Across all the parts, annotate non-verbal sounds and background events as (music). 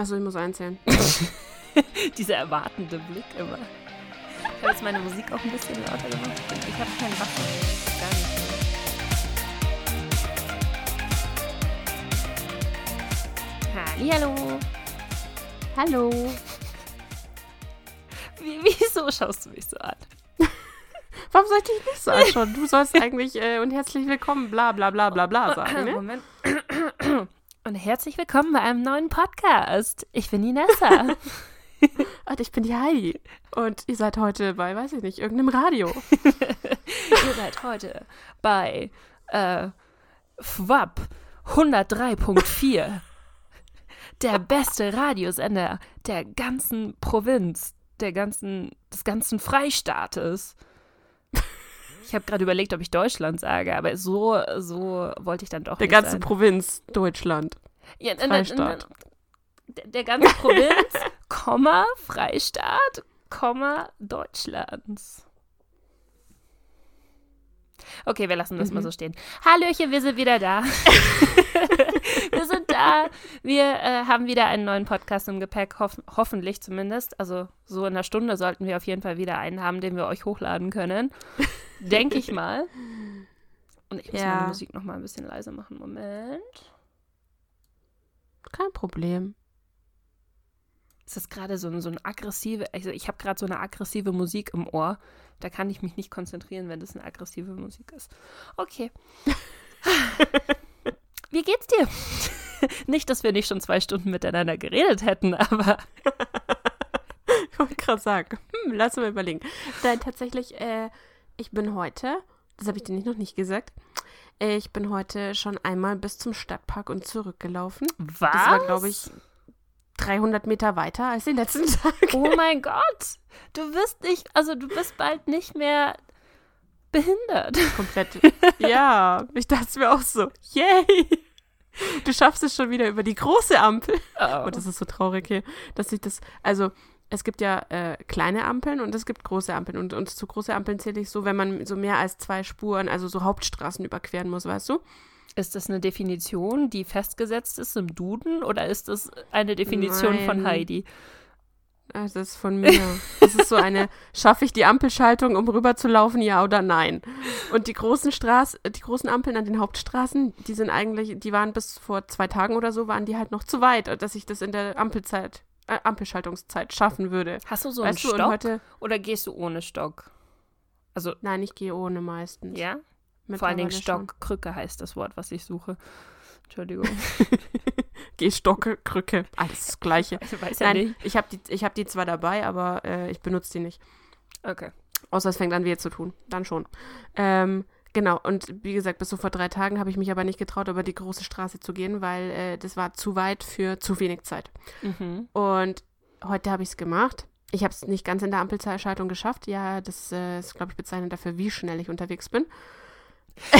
Also ich muss einzählen. (laughs) (laughs) Dieser erwartende Blick immer. Ich habe jetzt meine Musik auch ein bisschen lauter gemacht. Ich habe keinen Wasser. Gar nicht. Hallo. Hallo. (laughs) Wie, wieso schaust du mich so an? Warum soll ich dich nicht so anschauen? Du sollst eigentlich äh, und herzlich willkommen, bla bla bla bla bla sagen, ne? Moment. Und herzlich willkommen bei einem neuen Podcast. Ich bin die Nessa. (laughs) Und ich bin die Heidi. Und ihr seid heute bei, weiß ich nicht, irgendeinem Radio. (laughs) Ihr seid heute bei äh, FWAP 103.4. Der beste Radiosender der ganzen Provinz, der ganzen, des ganzen Freistaates. Ich habe gerade überlegt, ob ich Deutschland sage, aber so, so wollte ich dann doch Der nicht ganze sein. Provinz Deutschland. Ja, Freistaat. Der, der ganze Provinz, (laughs) Komma, Freistaat, Komma, Deutschlands. Okay, wir lassen das mal Mhm. so stehen. Hallöchen, wir sind wieder da. (laughs) da. Wir äh, haben wieder einen neuen Podcast im Gepäck, hoff hoffentlich zumindest. Also so in einer Stunde sollten wir auf jeden Fall wieder einen haben, den wir euch hochladen können. Denke ich mal. Und ich muss Ja. meine Musik noch mal ein bisschen leiser machen. Moment. Kein Problem. Es ist gerade so, ein- so eine aggressive, also ich habe gerade so eine aggressive Musik im Ohr. Da kann ich mich nicht konzentrieren, wenn das eine aggressive Musik ist. Okay. (laughs) Wie geht's dir? (laughs) nicht, dass wir nicht schon zwei Stunden miteinander geredet hätten, aber Ich (laughs) wollte gerade sagen, hm, lass mal überlegen. Nein, tatsächlich, äh, ich bin heute, das habe ich dir nicht noch nicht gesagt, ich bin heute schon einmal bis zum Stadtpark und zurückgelaufen. was? Das war, glaube ich, 300 Meter weiter als die letzten (laughs) Tage. Oh mein Gott! Du bist nicht, also du bist bald nicht mehr behindert. Komplett. ja, ich dachte mir auch so. Yay! Du schaffst es schon wieder über die große Ampel. Oh. Und das ist so traurig hier, dass ich das, also es gibt ja äh, kleine Ampeln und es gibt große Ampeln. Und, und zu große Ampeln zähle ich so, wenn man so mehr als zwei Spuren, also so Hauptstraßen überqueren muss, weißt du? Ist das eine Definition, die festgesetzt ist im Duden oder ist das eine Definition von Nein. Heidi? Ah, Das ist von mir. Das ist so eine, schaffe ich die Ampelschaltung, um rüber zu laufen, ja oder nein? Und die großen Straßen, die großen Ampeln an den Hauptstraßen, die sind eigentlich, die waren bis vor zwei Tagen oder so, waren die halt noch zu weit, dass ich das in der Ampelzeit, äh, Ampelschaltungszeit schaffen würde. Hast du so einen weißt du, und Stock heute, oder gehst du ohne Stock? Also, nein, ich gehe ohne meistens. ja? Vor allen Dingen Mittlerweile schon. Stock, Krücke heißt das Wort, was ich suche. Entschuldigung. (laughs) Geh Stocke, Krücke, alles das Gleiche. Ich (laughs) weiß ja Nein, nicht. ich habe die, ich hab die zwar dabei, aber äh, ich benutze die nicht. Okay. Außer es fängt an weh zu tun. Dann schon. Ähm, genau, und wie gesagt, bis so vor drei Tagen habe ich mich aber nicht getraut, über die große Straße zu gehen, weil äh, das war zu weit für zu wenig Zeit. Mhm. Und heute habe ich es gemacht. Ich habe es nicht ganz in der Ampelschaltung geschafft. Ja, das äh, ist, glaube ich, bezeichnend dafür, wie schnell ich unterwegs bin.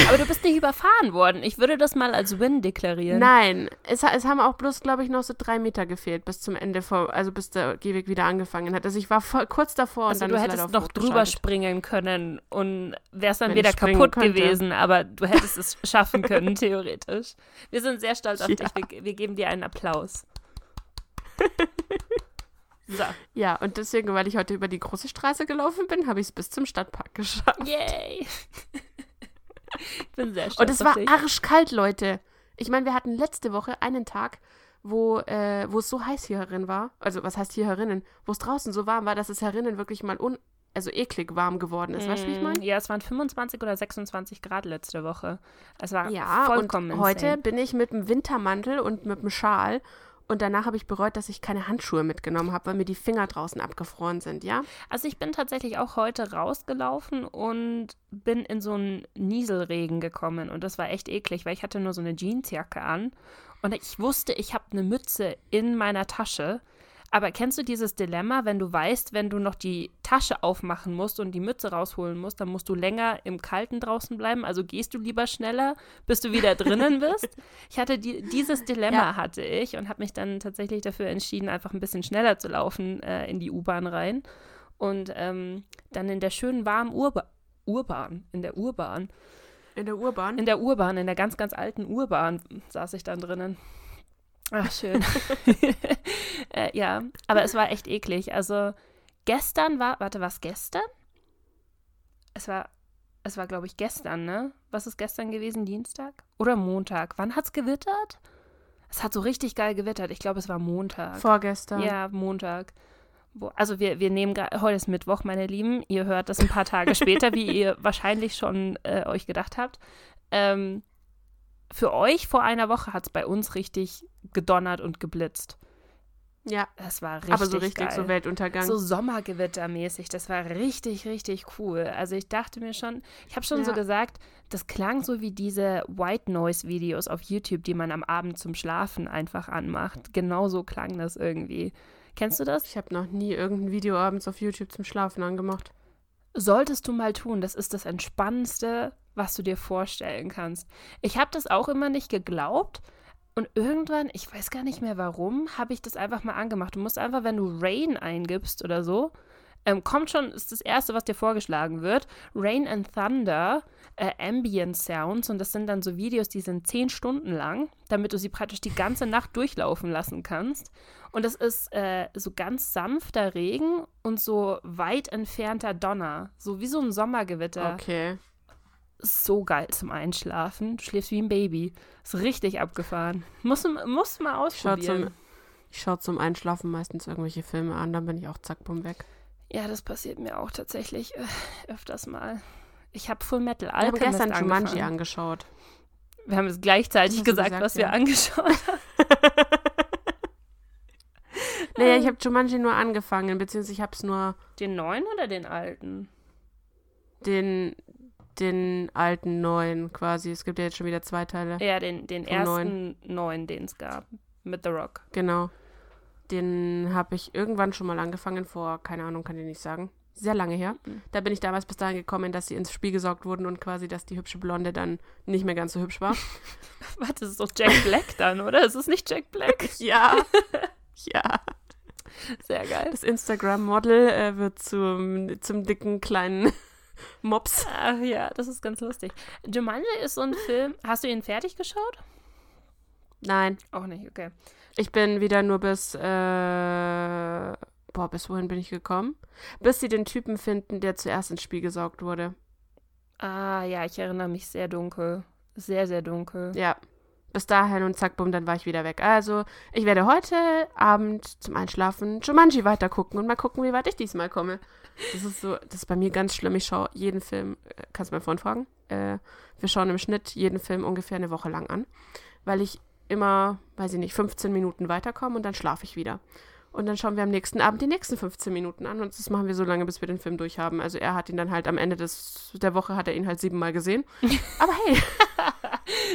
Aber du bist nicht überfahren worden. Ich würde das mal als Win deklarieren. Nein, es, es haben auch bloß, glaube ich, noch so drei Meter gefehlt bis zum Ende, vor, also bis der Gehweg wieder angefangen hat. Also ich war voll, kurz davor also und du dann ist hättest noch drüber springen können und wärst dann Wenn wieder kaputt könnte. gewesen, aber du hättest es (laughs) schaffen können, theoretisch. Wir sind sehr stolz auf Ja. dich. Wir, wir geben dir einen Applaus. (laughs) So. Ja, und deswegen, weil ich heute über die große Straße gelaufen bin, habe ich es bis zum Stadtpark geschafft. Yay! Ich bin sehr stolz Und es war dich. arschkalt, Leute. Ich meine, wir hatten letzte Woche einen Tag, wo, äh, wo es so heiß hier herin war. Also, was heißt hier herinnen? Wo es draußen so warm war, dass es herinnen wirklich mal un also eklig warm geworden ist. Weißt du, wie ich Mm, meine? Ja, es waren 25 oder 26 Grad letzte Woche. Es war Ja, vollkommen und heute insane. bin ich mit dem Wintermantel und mit dem Schal und danach habe ich bereut, dass ich keine Handschuhe mitgenommen habe, weil mir die Finger draußen abgefroren sind, ja? Also ich bin tatsächlich auch heute rausgelaufen und bin in so einen Nieselregen gekommen und das war echt eklig, weil ich hatte nur so eine Jeansjacke an und ich wusste, ich habe eine Mütze in meiner Tasche. Aber kennst du dieses Dilemma, wenn du weißt, wenn du noch die Tasche aufmachen musst und die Mütze rausholen musst, dann musst du länger im Kalten draußen bleiben? Also gehst du lieber schneller, bis du wieder drinnen bist? Ich hatte die, dieses Dilemma Ja. hatte ich und habe mich dann tatsächlich dafür entschieden, einfach ein bisschen schneller zu laufen äh, in die U-Bahn rein und ähm, dann in der schönen warmen Urba Urbahn, in der Urbahn, In der Urbahn. in der Urbahn, in der ganz, ganz alten Urbahn saß ich dann drinnen. Ach, (laughs) schön. Ja, aber es war echt eklig. Also gestern war, warte, was gestern? Es war, es war, glaube ich, gestern, ne? Was ist gestern gewesen? Dienstag? Oder Montag? Wann hat's gewittert? Es hat so richtig geil gewittert. Ich glaube, es war Montag. Vorgestern. Ja, Montag. Also wir, wir nehmen gerade, heute ist Mittwoch, meine Lieben. Ihr hört das ein paar Tage später, wie ihr wahrscheinlich schon äh, euch gedacht habt. Ähm, für euch vor einer Woche hat es bei uns richtig gedonnert und geblitzt. Ja. Das war richtig Aber so richtig geil. so Weltuntergang. So Sommergewittermäßig. Das war richtig, richtig cool. Also ich dachte mir schon, ich habe schon so Ja. gesagt, das klang so wie diese White Noise Videos auf YouTube, die man am Abend zum Schlafen einfach anmacht. Genauso klang das irgendwie. Kennst du das? ich habe noch nie irgendein Video abends auf YouTube zum Schlafen angemacht. Solltest du mal tun. Das ist das Entspannendste, was du dir vorstellen kannst. Ich habe das auch immer nicht geglaubt. Und irgendwann, ich weiß gar nicht mehr warum, habe ich das einfach mal angemacht. Du musst einfach, wenn du Rain eingibst oder so, ähm, kommt schon, ist das erste, was dir vorgeschlagen wird. Rain and Thunder, äh, Ambient Sounds. Und das sind dann so Videos, die sind zehn Stunden lang, damit du sie praktisch die ganze Nacht durchlaufen lassen kannst. Und es ist äh, so ganz sanfter Regen und so weit entfernter Donner. So wie so ein Sommergewitter. Okay. So geil zum Einschlafen. Du schläfst wie ein Baby. Ist richtig abgefahren. Muss, muss mal Ich schaue ausprobieren. zum, ich schau zum Einschlafen meistens irgendwelche Filme an, dann bin ich auch zack, bumm, weg. Ja, das passiert mir auch tatsächlich äh, öfters mal. Ich habe Full Metal Wir haben Alchemist gestern Jumanji angefangen. angeschaut. Wir haben es gleichzeitig gesagt, gesagt, was wir ja. angeschaut haben. (laughs) Naja, ich habe Jumanji nur angefangen, beziehungsweise ich habe es nur Den neuen oder den alten? den, den alten neuen quasi. Es gibt ja jetzt schon wieder zwei Teile. Ja, den, den ersten neuen, den es gab. Mit The Rock. Genau. Den habe ich irgendwann schon mal angefangen, vor, keine Ahnung, kann ich nicht sagen. Sehr lange her. Mhm. Da bin ich damals bis dahin gekommen, dass sie ins Spiel gesaugt wurden und quasi, dass die hübsche Blonde dann nicht mehr ganz so hübsch war. (laughs) Warte, das ist doch Jack Black dann, oder? Ist es nicht Jack Black? (laughs) ja. (laughs) ja. Sehr geil. Das Instagram-Model äh, wird zum, zum dicken kleinen Mops. Ach ja, das ist ganz lustig. Jumanji ist so ein Film. Hast du ihn fertig geschaut? Nein, Auch nicht, okay. ich bin wieder nur bis, äh, boah, bis wohin bin ich gekommen? Bis sie den Typen finden, der zuerst ins Spiel gesaugt wurde. Ah ja, ich erinnere mich sehr dunkel. Sehr, sehr dunkel. Ja. Bis dahin und zack, bumm, dann war ich wieder weg. Also, ich werde heute Abend zum Einschlafen Jumanji weitergucken und mal gucken, wie weit ich diesmal komme. Das ist so, das ist bei mir ganz schlimm. Ich schaue jeden Film, äh, kannst du meinen Freund fragen? Äh, wir schauen im Schnitt jeden Film ungefähr eine Woche lang an, weil ich immer, weiß ich nicht, 15 Minuten weiterkomme und dann schlafe ich wieder. Und dann schauen wir am nächsten Abend die nächsten 15 Minuten an und das machen wir so lange, bis wir den Film durchhaben. Also er hat ihn dann halt am Ende des, der Woche hat er ihn halt siebenmal gesehen. (laughs) Aber hey,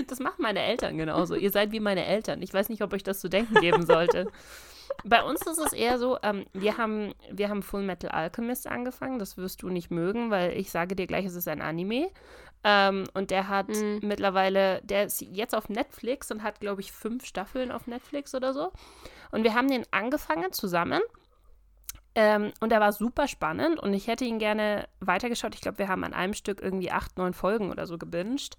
Das machen meine Eltern genauso. Ihr seid wie meine Eltern. Ich weiß nicht, ob euch das zu denken geben sollte. (laughs) Bei uns ist es eher so, ähm, wir, haben, wir haben Full Metal Alchemist angefangen. Das wirst du nicht mögen, weil ich sage dir gleich, es ist ein Anime. Ähm, und der hat Mhm. mittlerweile, der ist jetzt auf Netflix und hat, glaube ich, fünf Staffeln auf Netflix oder so. Und wir haben den angefangen zusammen. Ähm, und der war super spannend und ich hätte ihn gerne weitergeschaut. Ich glaube, wir haben an einem Stück irgendwie acht, neun Folgen oder so gebinged.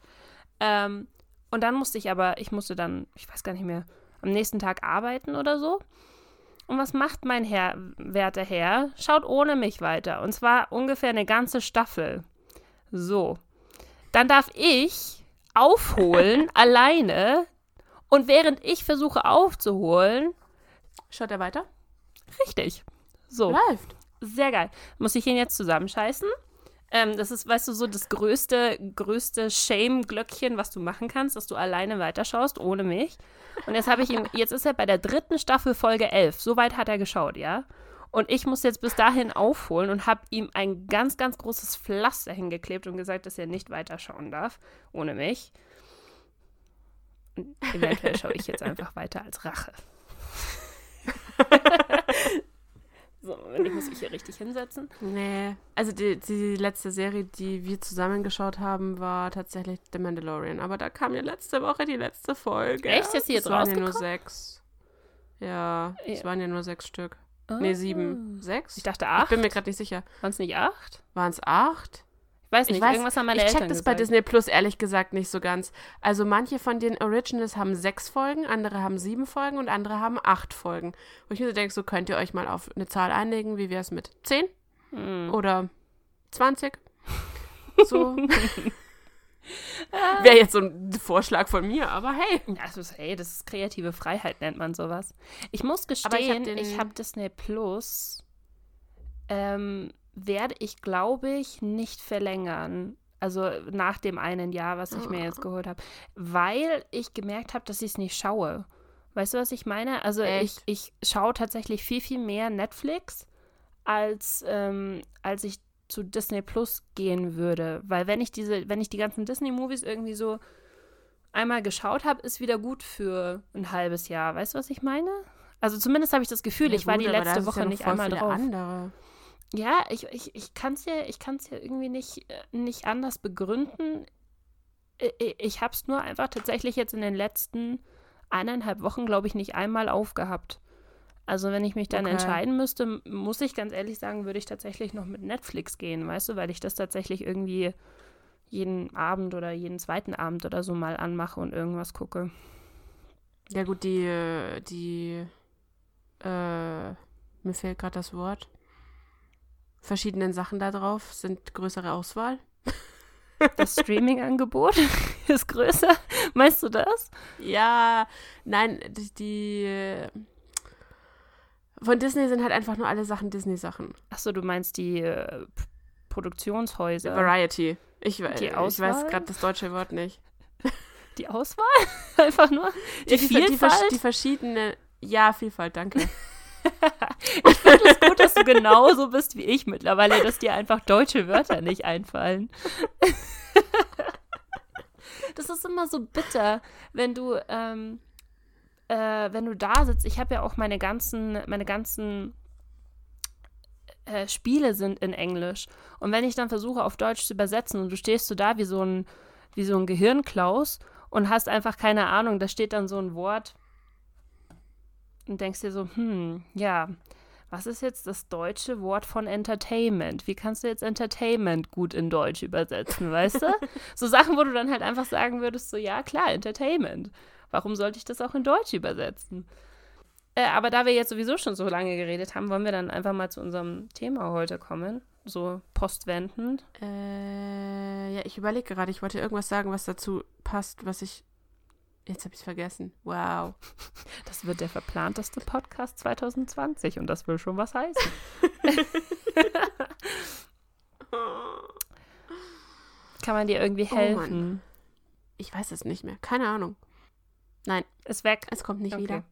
Ähm, und dann musste ich aber, ich musste dann, ich weiß gar nicht mehr, am nächsten Tag arbeiten oder so. Und was macht mein Herr, werter Herr? Schaut ohne mich weiter. Und zwar ungefähr eine ganze Staffel. So. Dann darf ich aufholen, (laughs) alleine. Und während ich versuche aufzuholen, schaut er weiter? richtig. So. Läuft. Sehr geil. Muss ich ihn jetzt zusammenscheißen? Ähm, das ist, weißt du, so das größte, größte Shame-Glöckchen, was du machen kannst, dass du alleine weiterschaust, ohne mich. Und jetzt habe ich ihm, jetzt ist er bei der dritten Staffel Folge 11. So weit hat er geschaut, ja? Und ich muss jetzt bis dahin aufholen und habe ihm ein ganz, ganz großes Pflaster hingeklebt und gesagt, dass er nicht weiterschauen darf, ohne mich. Und eventuell schaue ich jetzt (laughs) einfach weiter als Rache. (laughs) so, Moment, ich muss mich hier richtig hinsetzen. Nee. Also die, die letzte Serie, die wir zusammen geschaut haben, war tatsächlich The Mandalorian. Aber da kam ja letzte Woche die letzte Folge. Echt? Ist die jetzt Es waren ja nur sechs. Ja, es Ja. waren ja nur sechs Stück. Nee, sieben. Sechs? Ich dachte Ich acht. bin mir gerade nicht sicher. Waren es nicht acht? Waren es acht? Ich weiß nicht, Ich weiß, irgendwas haben meine ich Eltern check das gesagt. bei Disney Plus ehrlich gesagt nicht so ganz. Also manche von den Originals haben sechs Folgen, andere haben sieben Folgen und andere haben acht Folgen. Wo ich mir so denke, so könnt ihr euch mal auf eine Zahl einigen, wie wäre es mit zehn Hm. oder 20? (laughs) So. Wäre jetzt so ein Vorschlag von mir, aber hey. Ist, hey, das ist kreative Freiheit, nennt man sowas. Ich muss hab gestehen, ich habe Disney Plus, ähm, werde ich, glaube ich, nicht verlängern. Also nach dem einen Jahr, was ich mir jetzt geholt habe. Weil ich gemerkt habe, dass ich es nicht schaue. Weißt du, was ich meine? Also ich, Echt? ich schaue tatsächlich viel, viel mehr Netflix, als, ähm, als ich zu Disney Plus gehen würde. Weil wenn ich diese, wenn ich die ganzen Disney-Movies irgendwie so einmal geschaut habe, ist wieder gut für ein halbes Jahr. Weißt du, was ich meine? Also zumindest habe ich das Gefühl, ich Ja, war gut, die aber da letzte Woche ja nicht einmal drauf. Andere. Ja, ich, ich, ich kann es ja, ich kann's ja irgendwie nicht, äh, nicht anders begründen. Ich habe es nur einfach tatsächlich jetzt in den letzten eineinhalb Wochen, glaube ich, nicht einmal aufgehabt. Also wenn ich mich dann Okay. entscheiden müsste, muss ich ganz ehrlich sagen, würde ich tatsächlich noch mit Netflix gehen, weißt du, weil ich das tatsächlich irgendwie jeden Abend oder jeden zweiten Abend oder so mal anmache und irgendwas gucke. Ja gut, die, äh, die, äh, mir fehlt gerade das Wort. Verschiedenen Sachen da drauf sind größere Auswahl. (laughs) Das Streaming-Angebot (laughs) ist größer. Meinst du das? Ja, nein, die, die von Disney sind halt einfach nur alle Sachen Disney-Sachen. Achso, du meinst die äh, Produktionshäuser. Variety. Ich, Die ich weiß gerade das deutsche Wort nicht. Die Auswahl? (laughs) Einfach nur? Die, Die, Vielfalt? vers- die verschiedene, ja, Vielfalt, danke. (laughs) ich finde es gut, dass du genauso bist wie ich mittlerweile, dass dir einfach deutsche Wörter nicht einfallen. (laughs) das ist immer so bitter, wenn du, ähm, äh, wenn du da sitzt. Ich habe ja auch meine ganzen, meine ganzen äh, Spiele sind in Englisch. Und wenn ich dann versuche, auf Deutsch zu übersetzen und du stehst so da wie so ein, wie so ein Gehirnklaus und hast einfach keine Ahnung, da steht dann so ein Wort und denkst dir so, hm, ja, was ist jetzt das deutsche Wort von Entertainment? Wie kannst du jetzt Entertainment gut in Deutsch übersetzen, weißt du? (laughs) so Sachen, wo du dann halt einfach sagen würdest, so, ja, klar, Entertainment. Warum sollte ich das auch in Deutsch übersetzen? Äh, aber da wir jetzt sowieso schon so lange geredet haben, wollen wir dann einfach mal zu unserem Thema heute kommen. So postwendend. äh, ja, ich überlege gerade, ich wollte irgendwas sagen, was dazu passt, was ich. Jetzt habe ich es vergessen. Wow. (laughs) Das wird der verplanteste Podcast 2020 und das will schon was heißen. (laughs) Kann man dir irgendwie Oh helfen? Ich weiß es nicht mehr. Keine Ahnung. Ist weg. Es kommt nicht Okay. wieder.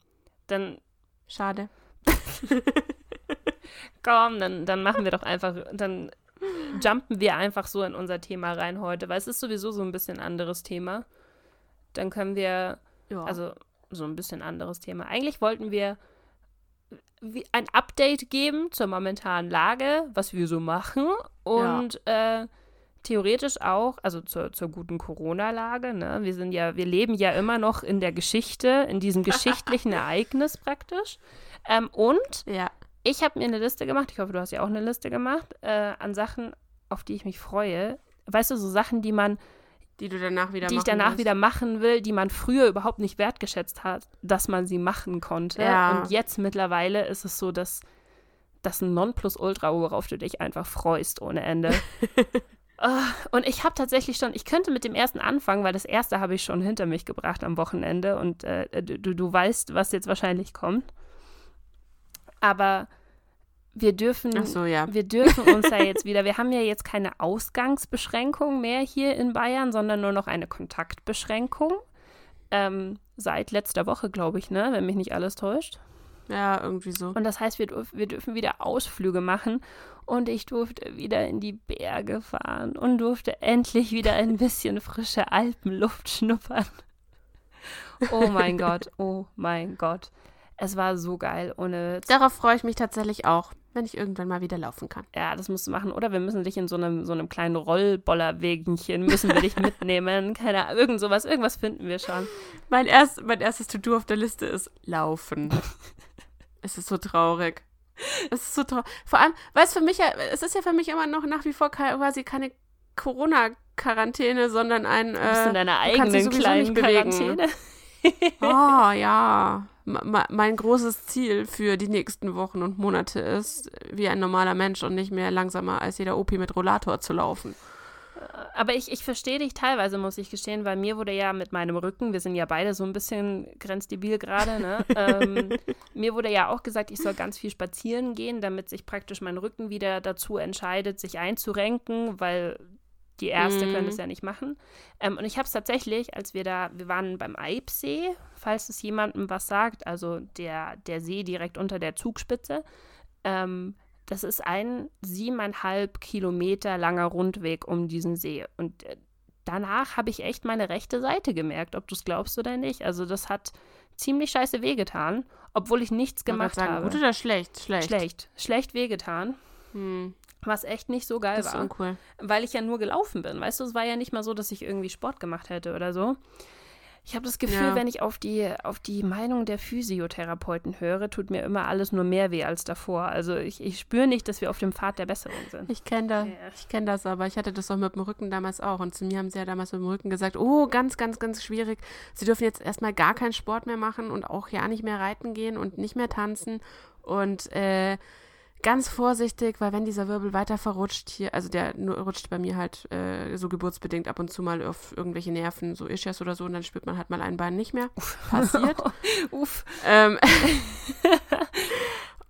Dann Schade. (laughs) komm, dann, dann machen wir doch einfach, dann jumpen wir einfach so in unser Thema rein heute, weil es ist sowieso so ein bisschen anderes Thema. Dann können wir, Ja. also so ein bisschen anderes Thema. Eigentlich wollten wir ein Update geben zur momentanen Lage, was wir so machen und äh, theoretisch auch, also zur, zur guten Corona-Lage. Ne? Wir sind ja, wir leben ja immer noch in der Geschichte, in diesem (laughs) geschichtlichen Ereignis praktisch. Ähm, und ja. ich habe mir eine Liste gemacht, ich hoffe, du hast ja auch eine Liste gemacht, äh, an Sachen, auf die ich mich freue. Weißt du, so Sachen, die man, Die du danach wieder die ich danach willst. wieder machen will, die man früher überhaupt nicht wertgeschätzt hat, dass man sie machen konnte. Ja. Und jetzt mittlerweile ist es so, dass das ein Nonplusultra, worauf du dich einfach freust ohne Ende. (laughs) Ah, und ich habe tatsächlich schon, ich könnte mit dem ersten anfangen, weil das erste habe ich schon hinter mich gebracht am Wochenende und äh, du, du weißt, was jetzt wahrscheinlich kommt. Aber wir dürfen, so, ja. wir dürfen uns ja (laughs) jetzt wieder, wir haben ja jetzt keine Ausgangsbeschränkung mehr hier in Bayern, sondern nur noch eine Kontaktbeschränkung. Ähm, seit letzter Woche, glaube ich, ne? Wenn mich nicht alles täuscht. Ja, irgendwie so. Und das heißt, wir, wir dürfen wieder Ausflüge machen. Und ich durfte wieder in die Berge fahren und durfte endlich wieder ein (laughs) bisschen frische Alpenluft schnuppern. Oh mein (laughs) Gott, oh mein Gott. Es war so geil, ohne. Darauf freue ich mich tatsächlich auch, wenn ich irgendwann mal wieder laufen kann. Ja, das musst du machen. Oder wir müssen dich in so einem, so einem kleinen Rollbollerwegenchen, müssen wir dich mitnehmen. (laughs) Keine Ahnung, irgend sowas, irgendwas finden wir schon. Mein, erst, mein erstes To-Do auf der Liste ist Laufen. (laughs) es ist so traurig. Es ist so traurig. Vor allem, weil es für mich ja, es ist ja für mich immer noch nach wie vor quasi keine Corona-Quarantäne, sondern ein. Du bist Äh, in deiner kannst dich eigenen kleinen. Quarantäne. oh ja. Mein großes Ziel für die nächsten Wochen und Monate ist, wie ein normaler Mensch und nicht mehr langsamer als jeder Opi mit Rollator zu laufen. Aber ich, ich verstehe dich teilweise, muss ich gestehen, weil mir wurde ja mit meinem Rücken, wir sind ja beide so ein bisschen grenzdebil gerade, ne? (laughs) ähm, mir wurde ja auch gesagt, ich soll ganz viel spazieren gehen, damit sich praktisch mein Rücken wieder dazu entscheidet, sich einzurenken, weil die Ärzte Mhm. können das ja nicht machen. Ähm, und ich habe es tatsächlich, als wir da, wir waren beim Eibsee, falls es jemandem was sagt, also der, der See direkt unter der Zugspitze. Ähm, das ist ein siebeneinhalb Kilometer langer Rundweg um diesen See. Und äh, danach habe ich echt meine rechte Seite gemerkt, ob du es glaubst oder nicht. Also das hat ziemlich scheiße wehgetan, obwohl ich nichts Ich gemacht sagen, habe. Gut oder schlecht? Schlecht. Schlecht. Schlecht wehgetan, Hm, was echt nicht so geil das ist war uncool. weil ich ja nur gelaufen bin. Weißt du, es war ja nicht mal so, dass ich irgendwie Sport gemacht hätte oder so. Ich habe das Gefühl, Ja. wenn ich auf die, auf die Meinung der Physiotherapeuten höre, tut mir immer alles nur mehr weh als davor. Also ich, ich spüre nicht, dass wir auf dem Pfad der Besserung sind. Ich kenne das, Ja. ich kenne das, aber ich hatte das auch mit dem Rücken damals auch. Und zu mir haben sie ja damals mit dem Rücken gesagt, oh, ganz, ganz, ganz schwierig. Sie dürfen jetzt erstmal gar keinen Sport mehr machen und auch ja nicht mehr reiten gehen und nicht mehr tanzen. Und äh, ganz vorsichtig, weil wenn dieser Wirbel weiter verrutscht hier, also der nur rutscht bei mir halt äh, so geburtsbedingt ab und zu mal auf irgendwelche Nerven, so Ischias oder so, und dann spürt man halt mal ein Bein nicht mehr. Passiert. (laughs) Uff. Ähm, (laughs)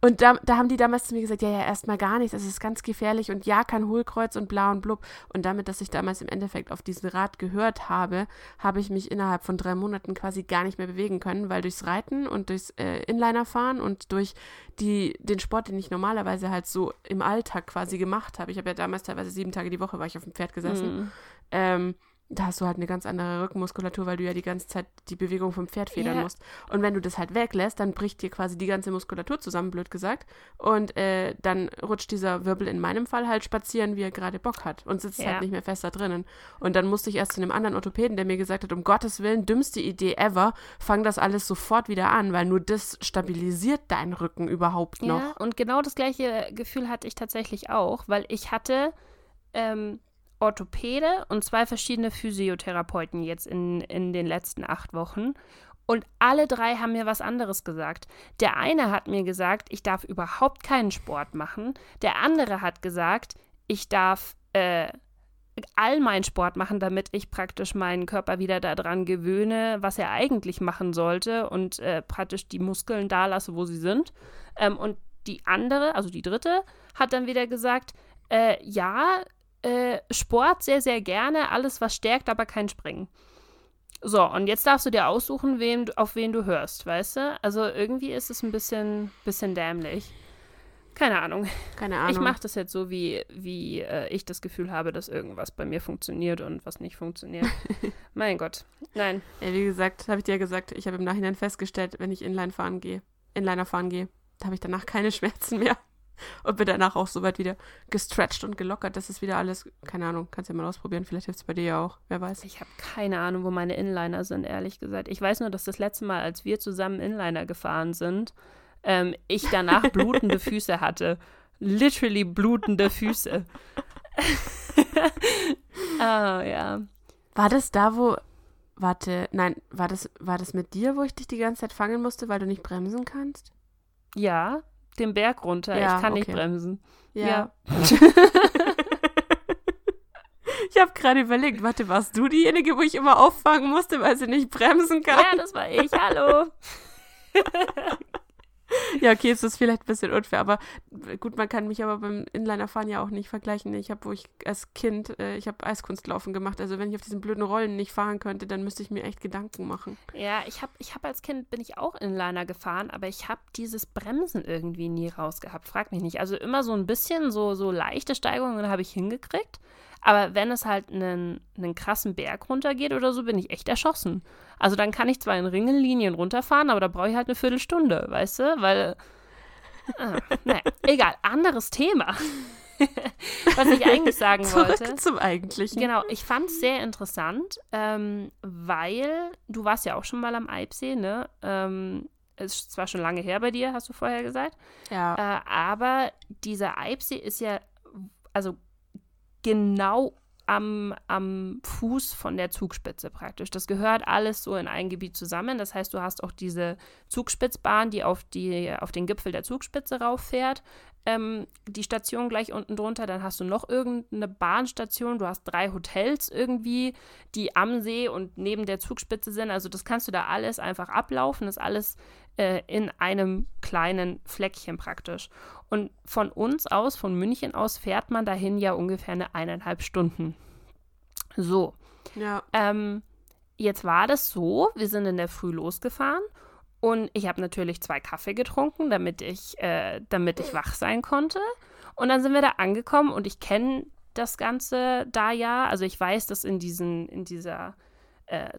und da, da haben die damals zu mir gesagt, ja, ja, erstmal gar nichts, das ist ganz gefährlich und ja, kein Hohlkreuz und bla und blub. Und damit, dass ich damals im Endeffekt auf diesen Rat gehört habe, habe ich mich innerhalb von drei Monaten quasi gar nicht mehr bewegen können, weil durchs Reiten und durchs äh, Inlinerfahren und durch die, den Sport, den ich normalerweise halt so im Alltag quasi gemacht habe, ich habe ja damals teilweise sieben Tage die Woche war ich auf dem Pferd gesessen, Mhm. ähm, da hast du halt eine ganz andere Rückenmuskulatur, weil du ja die ganze Zeit die Bewegung vom Pferd federn Ja. musst. Und wenn du das halt weglässt, dann bricht dir quasi die ganze Muskulatur zusammen, blöd gesagt. Und äh, dann rutscht dieser Wirbel in meinem Fall halt spazieren, wie er gerade Bock hat und sitzt Ja. halt nicht mehr fest da drinnen. Und dann musste ich erst zu einem anderen Orthopäden, der mir gesagt hat, um Gottes Willen, dümmste Idee ever, fang das alles sofort wieder an, weil nur das stabilisiert deinen Rücken überhaupt noch. Ja, und genau das gleiche Gefühl hatte ich tatsächlich auch, weil ich hatte ähm, Orthopäde und zwei verschiedene Physiotherapeuten jetzt in, in den letzten acht Wochen. Und alle drei haben mir was anderes gesagt. Der eine hat mir gesagt, ich darf überhaupt keinen Sport machen. Der andere hat gesagt, ich darf äh, all meinen Sport machen, damit ich praktisch meinen Körper wieder daran gewöhne, was er eigentlich machen sollte und äh, praktisch die Muskeln da lasse, wo sie sind. Ähm, und die andere, also die dritte, hat dann wieder gesagt, äh, ja, äh, Sport sehr, sehr gerne, alles, was stärkt, aber kein Springen. So, und jetzt darfst du dir aussuchen, wem, auf wen du hörst, weißt du? Also irgendwie ist es ein bisschen, bisschen dämlich. Keine Ahnung. Keine Ahnung. Ich mache das jetzt so, wie, wie äh, ich das Gefühl habe, dass irgendwas bei mir funktioniert und was nicht funktioniert. (laughs) mein Gott. Nein. Ja, wie gesagt, habe ich dir ja gesagt, ich habe im Nachhinein festgestellt, wenn ich Inline fahren gehe, Inliner fahren gehe, da habe ich danach keine (laughs) Schmerzen mehr. Und bin danach auch soweit wieder gestretched und gelockert. Das ist wieder alles, keine Ahnung, kannst ja mal ausprobieren. Vielleicht hilft es bei dir ja auch, wer weiß. Ich habe keine Ahnung, wo meine Inliner sind, ehrlich gesagt. Ich weiß nur, dass das letzte Mal, als wir zusammen Inliner gefahren sind, ähm, ich danach (laughs) blutende Füße hatte. Literally blutende Füße. (laughs) (laughs) Ah, ja. War das da, wo, warte, nein, war das, war das mit dir, wo ich dich die ganze Zeit fangen musste, weil du nicht bremsen kannst? Ja, den Berg runter. Ja, ich kann nicht okay. bremsen. Ja. (laughs) ich habe gerade überlegt, warte, warst du diejenige, wo ich immer auffangen musste, weil sie nicht bremsen kann? Ja, das war ich. Hallo. (laughs) (laughs) Ja, okay, es ist vielleicht ein bisschen unfair, aber gut, man kann mich aber beim Inlinerfahren ja auch nicht vergleichen. Ich habe, wo ich als Kind, äh, ich habe Eiskunstlaufen gemacht. Also wenn ich auf diesen blöden Rollen nicht fahren könnte, dann müsste ich mir echt Gedanken machen. Ja, ich habe ich hab als Kind bin ich auch Inliner gefahren, aber ich habe dieses Bremsen irgendwie nie rausgehabt. Frag mich nicht. Also immer so ein bisschen, so, so leichte Steigungen habe ich hingekriegt. Aber wenn es halt einen, einen krassen Berg runtergeht oder so, bin ich echt erschossen. Also dann kann ich zwar in Ringellinien runterfahren, aber da brauche ich halt eine Viertelstunde, weißt du? Weil. Ah, naja, egal, anderes Thema. (laughs) Was ich eigentlich sagen wollte. Zurück zum Eigentlichen. Genau, ich fand es sehr interessant, ähm, weil du warst ja auch schon mal am Eibsee, ne? Ähm, ist zwar schon lange her bei dir, hast du vorher gesagt, Ja. äh, aber dieser Eibsee ist ja, also genau am, am Fuß von der Zugspitze praktisch. Das gehört alles so in ein Gebiet zusammen. Das heißt, du hast auch diese Zugspitzbahn, die auf, die, auf den Gipfel der Zugspitze rauffährt. Ähm, die Station gleich unten drunter. Dann hast du noch irgendeine Bahnstation. Du hast drei Hotels irgendwie, die am See und neben der Zugspitze sind. Also das kannst du da alles einfach ablaufen. Das ist alles äh, in einem kleinen Fleckchen praktisch. Und von uns aus, von München aus, fährt man dahin ja ungefähr eine eineinhalb Stunden. So. Ja. Ähm, jetzt war das so, wir sind in der Früh losgefahren und ich habe natürlich zwei Kaffee getrunken, damit ich, äh, damit ich wach sein konnte. Und dann sind wir da angekommen und ich kenne das Ganze da ja. Also ich weiß, dass in, diesen, in dieser äh,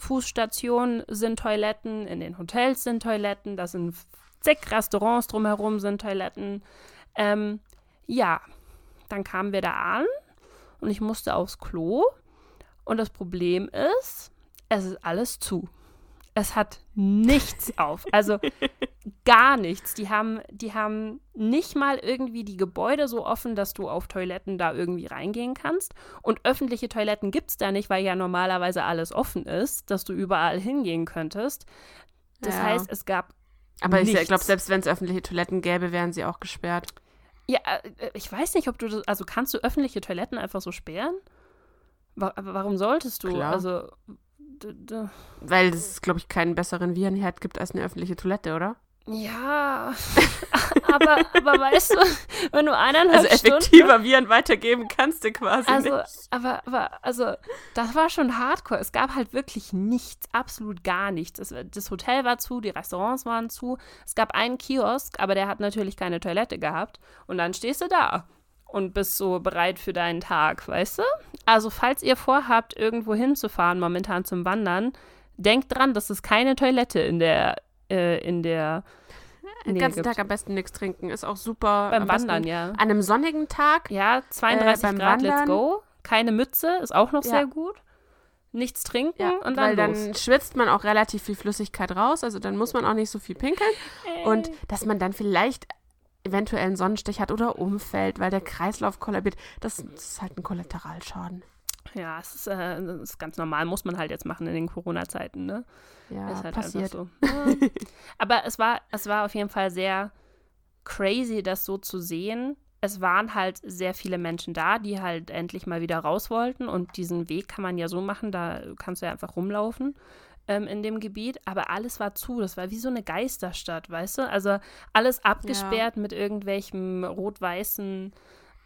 Zugspitzfußstation sind Toiletten, in den Hotels sind Toiletten, da sind zig Restaurants drumherum sind Toiletten. Ähm, ja, dann kamen wir da an und ich musste aufs Klo. Und das Problem ist, es ist alles zu. Es hat nichts auf. Also (laughs) gar nichts. Die haben, die haben nicht mal irgendwie die Gebäude so offen, dass du auf Toiletten da irgendwie reingehen kannst. Und öffentliche Toiletten gibt es da nicht, weil ja normalerweise alles offen ist, dass du überall hingehen könntest. Das ja. heißt, es gab. Aber nichts. ich glaube, selbst wenn es öffentliche Toiletten gäbe, wären sie auch gesperrt. Ja, äh, ich weiß nicht, ob du das. Also kannst du öffentliche Toiletten einfach so sperren? Warum solltest du? Klar. Also weil es, glaube ich, keinen besseren Virenherd gibt als eine öffentliche Toilette, oder? Ja, (laughs) aber, aber weißt du, wenn du eineinhalb Also effektiver Stunden, Viren weitergeben kannst du quasi also, nicht. Aber, aber, also, das war schon hardcore. Es gab halt wirklich nichts, absolut gar nichts. Es, das Hotel war zu, die Restaurants waren zu. Es gab einen Kiosk, aber der hat natürlich keine Toilette gehabt. Und dann stehst du da und bist so bereit für deinen Tag, weißt du? Also, falls ihr vorhabt, irgendwo hinzufahren, momentan zum Wandern, denkt dran, dass es keine Toilette in der, äh, in der den ganzen gibt. Tag am besten nichts trinken. Ist auch super. Beim Wandern, ja. An einem sonnigen Tag. Ja, 32 äh, Grad, Wandern. let's go. Keine Mütze, ist auch noch ja. sehr gut. Nichts trinken ja, und dann Weil los. dann schwitzt man auch relativ viel Flüssigkeit raus, also dann muss man auch nicht so viel pinkeln. Ey. Und dass man dann vielleicht eventuell einen Sonnenstich hat oder umfällt, weil der Kreislauf kollabiert. Das, das ist halt ein Kollateralschaden. Ja, es ist, äh, das ist ganz normal, muss man halt jetzt machen in den Corona-Zeiten, ne? Ja, ist halt passiert. So. (laughs) Aber es war, es war auf jeden Fall sehr crazy, das so zu sehen. Es waren halt sehr viele Menschen da, die halt endlich mal wieder raus wollten und diesen Weg kann man ja so machen, da kannst du ja einfach rumlaufen ähm, in dem Gebiet, aber alles war zu. Das war wie so eine Geisterstadt, weißt du? Also alles abgesperrt ja. mit irgendwelchem rot-weißen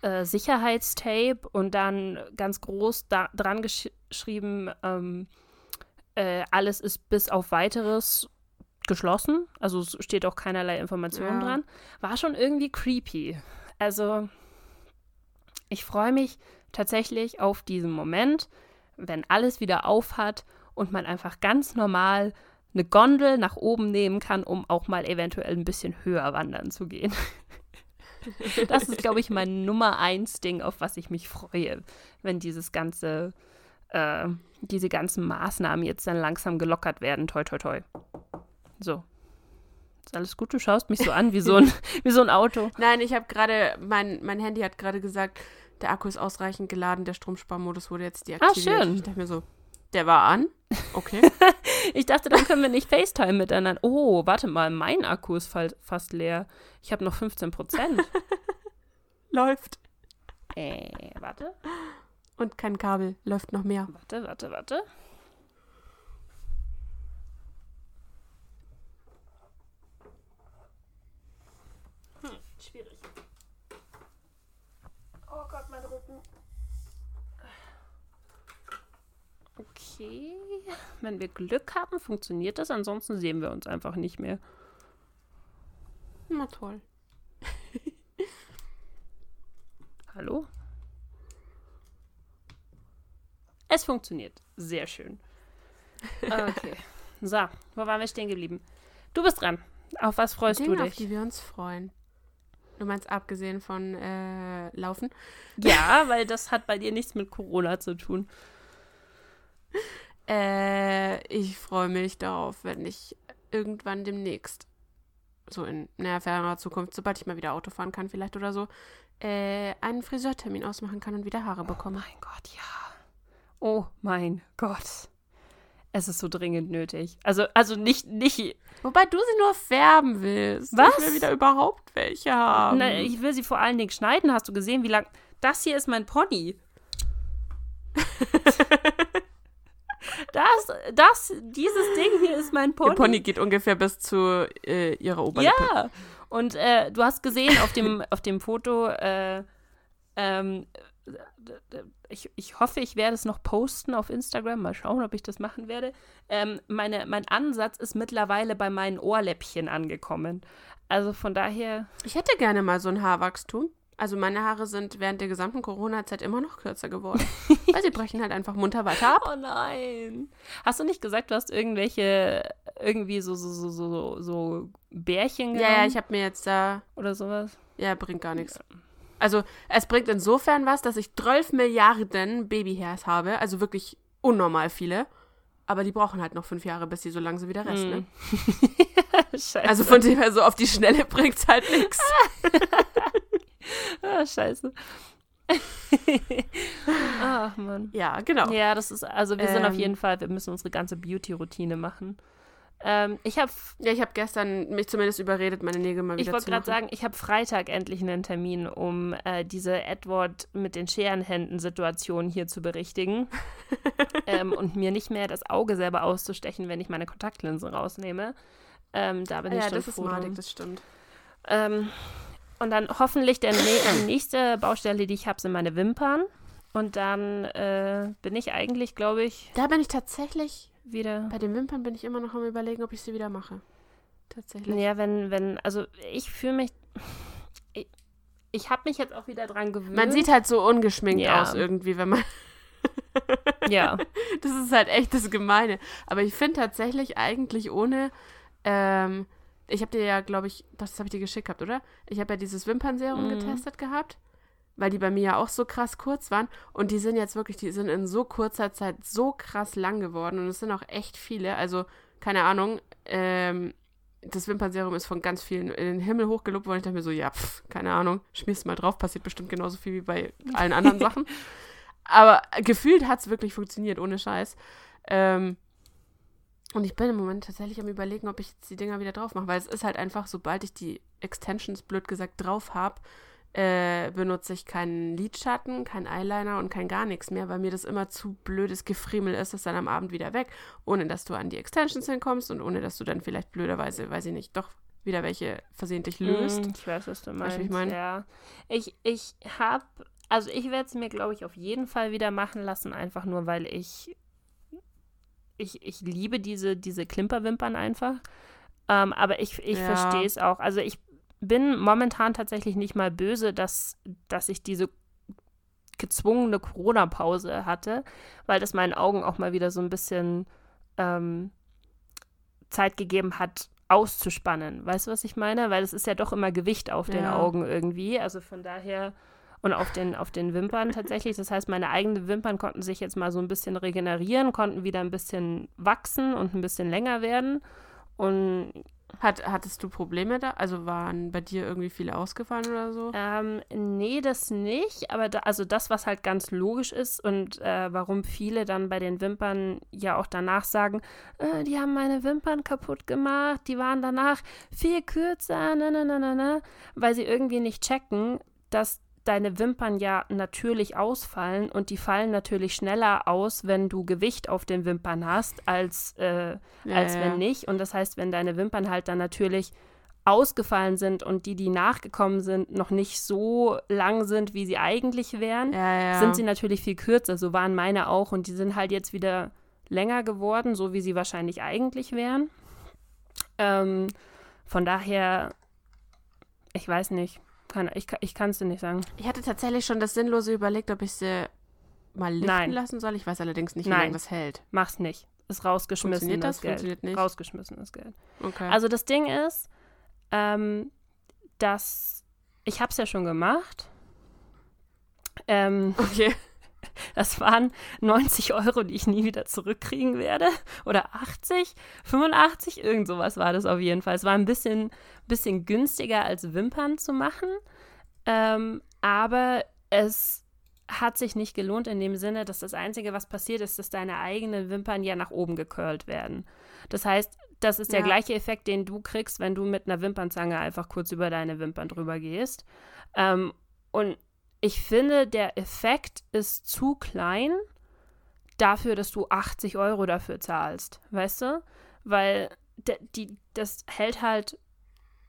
äh, Sicherheitstape und dann ganz groß da, dran gesch geschrieben, ähm, äh, alles ist bis auf weiteres geschlossen. Also es steht auch keinerlei Informationen ja. dran. War schon irgendwie creepy. Also ich freue mich tatsächlich auf diesen Moment, wenn alles wieder auf hat und man einfach ganz normal eine Gondel nach oben nehmen kann, um auch mal eventuell ein bisschen höher wandern zu gehen. (laughs) das ist, glaube ich, mein (laughs) Nummer eins Ding, auf was ich mich freue, wenn dieses ganze, äh, diese ganzen Maßnahmen jetzt dann langsam gelockert werden. Toi, toi, toi. So. Ist alles gut? Du schaust mich so an wie so ein, (laughs) wie so ein Auto. Nein, ich habe gerade, mein, mein Handy hat gerade gesagt, der Akku ist ausreichend geladen, der Stromsparmodus wurde jetzt deaktiviert. Ah, schön. Ich dachte mir so, der war an. Okay. (laughs) ich dachte, dann können wir nicht FaceTime miteinander. Oh, warte mal, mein Akku ist fast leer. Ich habe noch 15 Prozent. (laughs) Läuft. Äh, warte. Und kein Kabel. Läuft noch mehr. Warte, warte, warte. Hm, schwierig. Oh Gott, mein Rücken. Okay. Wenn wir Glück haben, funktioniert das. Ansonsten sehen wir uns einfach nicht mehr. Na toll. Hallo? Es funktioniert. Sehr schön. Okay. So, wo waren wir stehen geblieben? Du bist dran. Auf was freust Dinge, du dich? auf die wir uns freuen. Du meinst abgesehen von äh, Laufen? Ja, (laughs) weil das hat bei dir nichts mit Corona zu tun. (laughs) Äh, ich freue mich darauf, wenn ich irgendwann demnächst so in näher ferner Zukunft, sobald ich mal wieder Auto fahren kann vielleicht oder so, äh, einen Friseurtermin ausmachen kann und wieder Haare bekomme. Oh mein Gott, ja. Oh mein Gott. Es ist so dringend nötig. Also, also nicht, nicht. Wobei du sie nur färben willst. Was? Ich will wieder überhaupt welche haben. Na, ich will sie vor allen Dingen schneiden. Hast du gesehen, wie lang. Das hier ist mein Pony. (laughs) das, das, dieses Ding hier ist mein Pony. Ihr Pony geht ungefähr bis zu äh, ihrer Oberlippe. Ja. Und äh, du hast gesehen auf dem, auf dem Foto, äh, ähm, ich, ich hoffe, ich werde es noch posten auf Instagram. Mal schauen, ob ich das machen werde. Ähm, meine, mein Ansatz ist mittlerweile bei meinen Ohrläppchen angekommen. Also von daher. Ich hätte gerne mal so ein Haarwachstum. Also meine Haare sind während der gesamten Corona-Zeit immer noch kürzer geworden. (laughs) weil sie brechen halt einfach munter weiter ab. Oh nein. Hast du nicht gesagt, du hast irgendwelche, irgendwie so, so, so, so, so Bärchen Ja, ja, ich habe mir jetzt da. oder sowas? Ja, bringt gar nichts. Also, es bringt insofern was, dass ich 12 Milliarden Babyhairs habe. Also wirklich unnormal viele. Aber die brauchen halt noch fünf Jahre, bis sie so langsam wieder Rest, ne? (laughs) Scheiße. Also von dem her so auf die Schnelle bringt's halt (laughs) nichts. (laughs) ah, scheiße. (laughs) Ach, Mann. Ja, genau. Ja, das ist, also wir sind auf Ähm. jeden Fall, wir müssen unsere ganze Beauty-Routine machen. Ähm, ich habe, Ja, ich habe gestern mich zumindest überredet, meine Nägel mal ich wieder wollte zu gerade machen. sagen, ich habe Freitag endlich einen Termin, um äh, diese Edward mit den Scherenhänden-Situation hier zu berichtigen (laughs) ähm, und mir nicht mehr das Auge selber auszustechen, wenn ich meine Kontaktlinsen rausnehme. Ähm, da bin Ah ich ja, schon das ist froh madig, drum. das stimmt. Und dann hoffentlich der, die nächste Baustelle, die ich habe, sind meine Wimpern. Und dann äh, bin ich eigentlich, glaube ich, Da bin ich tatsächlich, wieder. bei den Wimpern bin ich immer noch am überlegen, ob ich sie wieder mache. Tatsächlich. Ja, wenn, wenn, also ich fühle mich. Ich, ich habe mich jetzt auch wieder dran gewöhnt. Man sieht halt so ungeschminkt Ja. aus irgendwie, wenn man. (laughs) Ja. Das ist halt echt das Gemeine. Aber ich finde tatsächlich eigentlich ohne. Ähm, ich habe dir ja, glaube ich, doch, das habe ich dir geschickt gehabt, oder? Ich habe ja dieses Wimpernserum Mhm. getestet gehabt, weil die bei mir ja auch so krass kurz waren. Und die sind jetzt wirklich, die sind in so kurzer Zeit so krass lang geworden. Und es sind auch echt viele. Also, keine Ahnung, ähm, das Wimpernserum ist von ganz vielen in den Himmel hochgelobt worden. Ich dachte mir so, ja, pff, keine Ahnung, schmierst mal drauf, passiert bestimmt genauso viel wie bei allen anderen (laughs) Sachen. Aber gefühlt hat es wirklich funktioniert, ohne Scheiß. Ähm, und ich bin im Moment tatsächlich am überlegen, ob ich jetzt die Dinger wieder drauf mache, weil es ist halt einfach, sobald ich die Extensions, blöd gesagt, drauf habe, äh, benutze ich keinen Lidschatten, keinen Eyeliner und kein gar nichts mehr, weil mir das immer zu blödes Gefriemel ist, das dann am Abend wieder weg, ohne dass du an die Extensions hinkommst und ohne dass du dann vielleicht blöderweise, weiß ich nicht, doch wieder welche versehentlich löst. Mm, Ich weiß, was du Weißt meinst. wie ich mein? Ja. Ich, ich habe, also ich werde es mir, glaube ich, auf jeden Fall wieder machen lassen, einfach nur, weil ich, ich, ich liebe diese, diese Klimperwimpern einfach. Ähm, aber ich, ich Ja. verstehe es auch. Also ich bin momentan tatsächlich nicht mal böse, dass, dass ich diese gezwungene Corona-Pause hatte, weil das meinen Augen auch mal wieder so ein bisschen ähm, Zeit gegeben hat, auszuspannen. Weißt du, was ich meine? Weil es ist ja doch immer Gewicht auf den Ja. Augen irgendwie. Also von daher und auf den, auf den Wimpern tatsächlich. Das heißt, meine eigenen Wimpern konnten sich jetzt mal so ein bisschen regenerieren, konnten wieder ein bisschen wachsen und ein bisschen länger werden. Und Hat, hattest du Probleme da? Also waren bei dir irgendwie viele ausgefallen oder so? Ähm, nee, das nicht. Aber da, also das, was halt ganz logisch ist und äh, warum viele dann bei den Wimpern ja auch danach sagen, äh, die haben meine Wimpern kaputt gemacht, die waren danach viel kürzer, ne, ne, ne, ne, ne, weil sie irgendwie nicht checken, dass deine Wimpern ja natürlich ausfallen und die fallen natürlich schneller aus, wenn du Gewicht auf den Wimpern hast, als, äh, Ja, als ja, wenn nicht. Und das heißt, wenn deine Wimpern halt dann natürlich ausgefallen sind und die, die nachgekommen sind, noch nicht so lang sind, wie sie eigentlich wären, ja. sind sie natürlich viel kürzer. So waren meine auch und die sind halt jetzt wieder länger geworden, so wie sie wahrscheinlich eigentlich wären. Ähm, von daher, ich weiß nicht. Kann, ich ich kann es dir nicht sagen. Ich hatte tatsächlich schon das Sinnlose überlegt, ob ich sie mal liften Nein. lassen soll. Ich weiß allerdings nicht, wie Nein. lange das hält. Mach's nicht. Ist rausgeschmissenes Funktioniert das? Geld. Funktioniert nicht? Rausgeschmissenes Geld. Okay. Also das Ding ist, ähm, dass ich habe es ja schon gemacht. Ähm, okay. Das waren 90 Euro, die ich nie wieder zurückkriegen werde. Oder 80, 85, irgend sowas war das auf jeden Fall. Es war ein bisschen, bisschen günstiger als Wimpern zu machen. Ähm, aber es hat sich nicht gelohnt in dem Sinne, dass das Einzige, was passiert ist, dass deine eigenen Wimpern ja nach oben gekurlt werden. Das heißt, das ist der ja. gleiche Effekt, den du kriegst, wenn du mit einer Wimpernzange einfach kurz über deine Wimpern drüber gehst. Ähm, und ich finde, der Effekt ist zu klein dafür, dass du 80 Euro dafür zahlst, weißt du? Weil die, das hält halt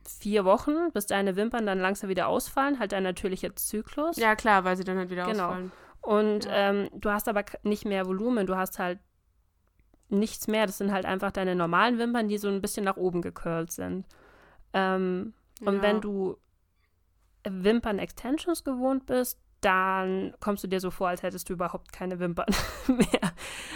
vier Wochen, bis deine Wimpern dann langsam wieder ausfallen, halt ein natürlicher Zyklus. Ja, klar, weil sie dann halt wieder genau. ausfallen. Und ja. ähm, du hast aber nicht mehr Volumen, du hast halt nichts mehr. Das sind halt einfach deine normalen Wimpern, die so ein bisschen nach oben gecurlt sind. Ähm, ja. Und wenn du Wimpern-Extensions gewohnt bist, dann kommst du dir so vor, als hättest du überhaupt keine Wimpern (laughs) mehr.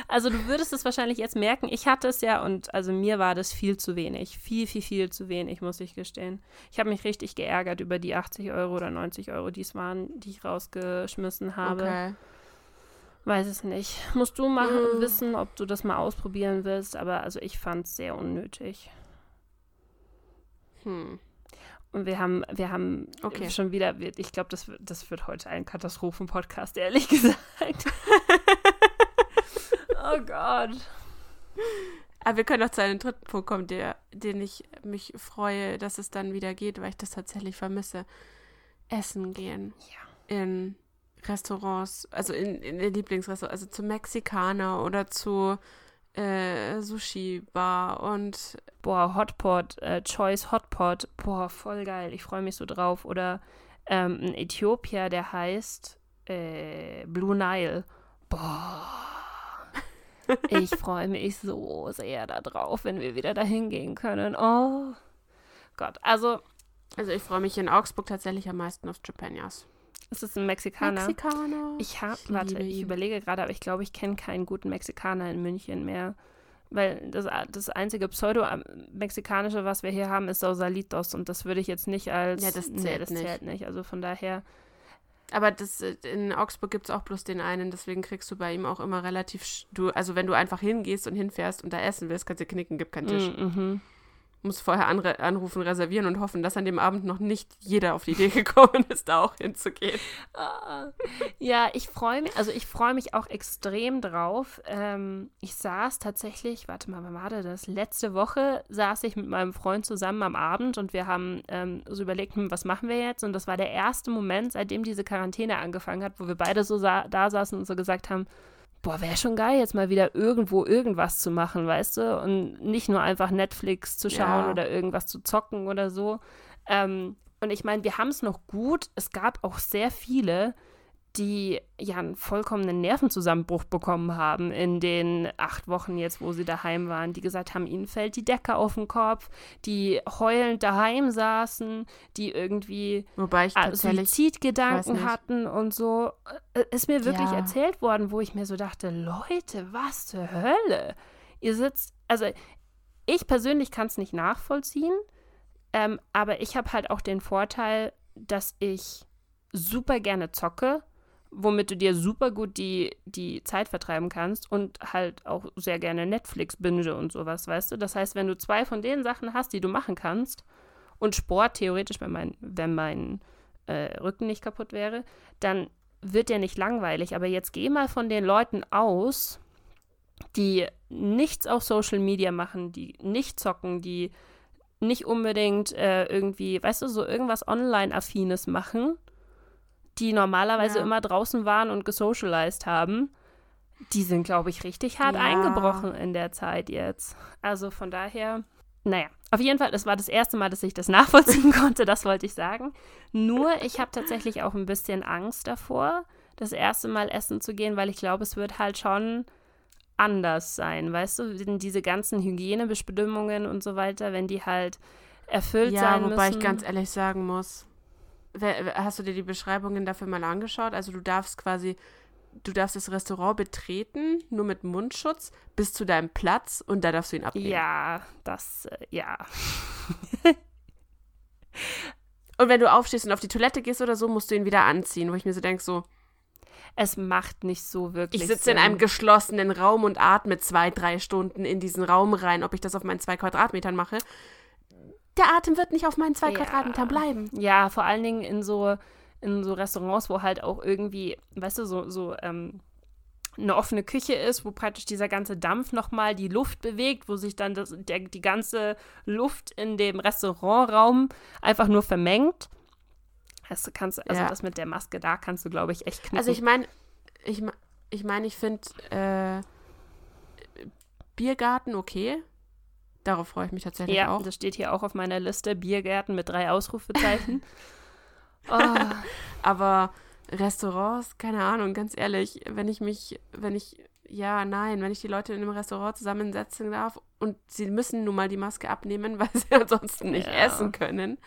Also du würdest es wahrscheinlich jetzt merken. Ich hatte es ja und also mir war das viel zu wenig. Viel, viel, viel zu wenig, muss ich gestehen. Ich habe mich richtig geärgert über die 80 Euro oder 90 Euro, die es waren, die ich rausgeschmissen habe. Okay. Weiß es nicht. Musst du mal mm. wissen, ob du das mal ausprobieren willst, aber also ich fand es sehr unnötig. Hm. Und wir haben, wir haben okay. schon wieder, ich glaube, das, das wird heute ein Katastrophen-Podcast, ehrlich (laughs) gesagt. (laughs) oh Gott. Aber wir können auch zu einem dritten Punkt kommen, der, den ich mich freue, dass es dann wieder geht, weil ich das tatsächlich vermisse. Essen gehen. Ja. In Restaurants, also in, in Lieblingsrestaurants, also zu Mexikaner oder zu äh, Sushi-Bar und boah, Hotpot, äh, Choice Hotpot, boah, voll geil, ich freue mich so drauf. Oder ähm, ein Äthiopier, der heißt äh, Blue Nile. Boah. Ich freue mich so sehr darauf, wenn wir wieder dahin gehen können. Oh Gott, also. Also ich freue mich in Augsburg tatsächlich am meisten auf Japanias. Ist es ein Mexikaner? Mexikaner. Ich habe, warte, ich überlege gerade, aber ich glaube, ich kenne keinen guten Mexikaner in München mehr. Weil das, das einzige Pseudo-Mexikanische, was wir hier haben, ist Sausalitos. Und das würde ich jetzt nicht als. Ja, das zählt, nee, das nicht. zählt nicht. Also von daher. Aber das, äh, in Augsburg gibt es auch bloß den einen, deswegen kriegst du bei ihm auch immer relativ. Du, also wenn du einfach hingehst und hinfährst und da essen willst, kannst du knicken, gibt keinen Tisch. Mm -hmm muss vorher anrufen, reservieren und hoffen, dass an dem Abend noch nicht jeder auf die Idee (laughs) gekommen ist, da auch hinzugehen. Ah. Ja, ich freue mich, also ich freue mich auch extrem drauf. Ähm, ich saß tatsächlich, warte mal, wann war das? Letzte Woche saß ich mit meinem Freund zusammen am Abend und wir haben ähm, so überlegt, hm, was machen wir jetzt? Und das war der erste Moment, seitdem diese Quarantäne angefangen hat, wo wir beide so sa da saßen und so gesagt haben, boah, wäre schon geil, jetzt mal wieder irgendwo irgendwas zu machen, weißt du? Und nicht nur einfach Netflix zu schauen ja. oder irgendwas zu zocken oder so. Ähm, und ich meine, wir haben es noch gut. Es gab auch sehr viele, die ja einen vollkommenen Nervenzusammenbruch bekommen haben in den acht Wochen jetzt, wo sie daheim waren, die gesagt haben, ihnen fällt die Decke auf den Kopf, die heulend daheim saßen, die irgendwie Wobei ich äh, Suizidgedanken hatten und so. Äh, ist mir wirklich ja. erzählt worden, wo ich mir so dachte, Leute, was zur Hölle? Ihr sitzt, also ich persönlich kann es nicht nachvollziehen, ähm, aber ich habe halt auch den Vorteil, dass ich super gerne zocke womit du dir super gut die, die Zeit vertreiben kannst und halt auch sehr gerne Netflix binge und sowas, weißt du? Das heißt, wenn du zwei von den Sachen hast, die du machen kannst und Sport theoretisch, wenn mein, wenn mein äh, Rücken nicht kaputt wäre, dann wird der nicht langweilig. Aber jetzt geh mal von den Leuten aus, die nichts auf Social Media machen, die nicht zocken, die nicht unbedingt äh, irgendwie, weißt du, so irgendwas Online-Affines machen die normalerweise ja. immer draußen waren und gesocialized haben, die sind, glaube ich, richtig hart ja. eingebrochen in der Zeit jetzt. Also von daher, naja, auf jeden Fall, es war das erste Mal, dass ich das (laughs) nachvollziehen konnte, das wollte ich sagen. Nur, ich habe tatsächlich auch ein bisschen Angst davor, das erste Mal essen zu gehen, weil ich glaube, es wird halt schon anders sein, weißt du, diese ganzen Hygienebestimmungen und so weiter, wenn die halt erfüllt ja, sein müssen. Ja, wobei ich ganz ehrlich sagen muss, Hast du dir die Beschreibungen dafür mal angeschaut? Also du darfst quasi, du darfst das Restaurant betreten, nur mit Mundschutz, bis zu deinem Platz und da darfst du ihn abnehmen. Ja, das, äh, ja. (laughs) und wenn du aufstehst und auf die Toilette gehst oder so, musst du ihn wieder anziehen, wo ich mir so denke, so. es macht nicht so wirklich Ich sitze in einem geschlossenen Raum und atme zwei, drei Stunden in diesen Raum rein, ob ich das auf meinen zwei Quadratmetern mache. Der Atem wird nicht auf meinen zwei Ja. Quadratmetern bleiben. Ja, vor allen Dingen in so, in so Restaurants, wo halt auch irgendwie, weißt du, so, so ähm, eine offene Küche ist, wo praktisch dieser ganze Dampf nochmal die Luft bewegt, wo sich dann das, der, die ganze Luft in dem Restaurantraum einfach nur vermengt. Das kannst, also Ja. das mit der Maske da kannst du, glaube ich, echt knicken. Also ich meine, ich, ich meine, ich finde äh, Biergarten okay. Darauf freue ich mich tatsächlich ja, auch. das steht hier auch auf meiner Liste. Biergärten mit drei Ausrufezeichen. (laughs) oh, Aber Restaurants, keine Ahnung, ganz ehrlich, wenn ich mich, wenn ich, ja, nein, wenn ich die Leute in einem Restaurant zusammensetzen darf und sie müssen nun mal die Maske abnehmen, (laughs) weil sie ansonsten nicht Ja. essen können,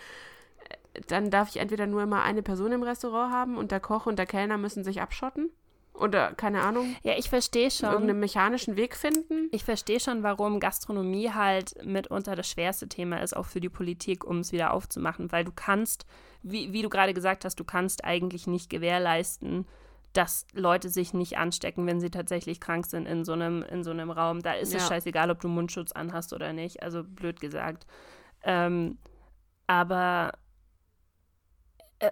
äh, dann darf ich entweder nur immer eine Person im Restaurant haben und der Koch und der Kellner müssen sich abschotten oder, keine Ahnung, ja, ich verstehe schon. irgendeinen mechanischen Weg finden. Ich verstehe schon, warum Gastronomie halt mitunter das schwerste Thema ist, auch für die Politik, um es wieder aufzumachen, weil du kannst, wie, wie du gerade gesagt hast, du kannst eigentlich nicht gewährleisten, dass Leute sich nicht anstecken, wenn sie tatsächlich krank sind in so einem, in so einem Raum. Da ist es Ja. scheißegal, ob du Mundschutz anhast oder nicht, also blöd gesagt. Ähm, aber äh,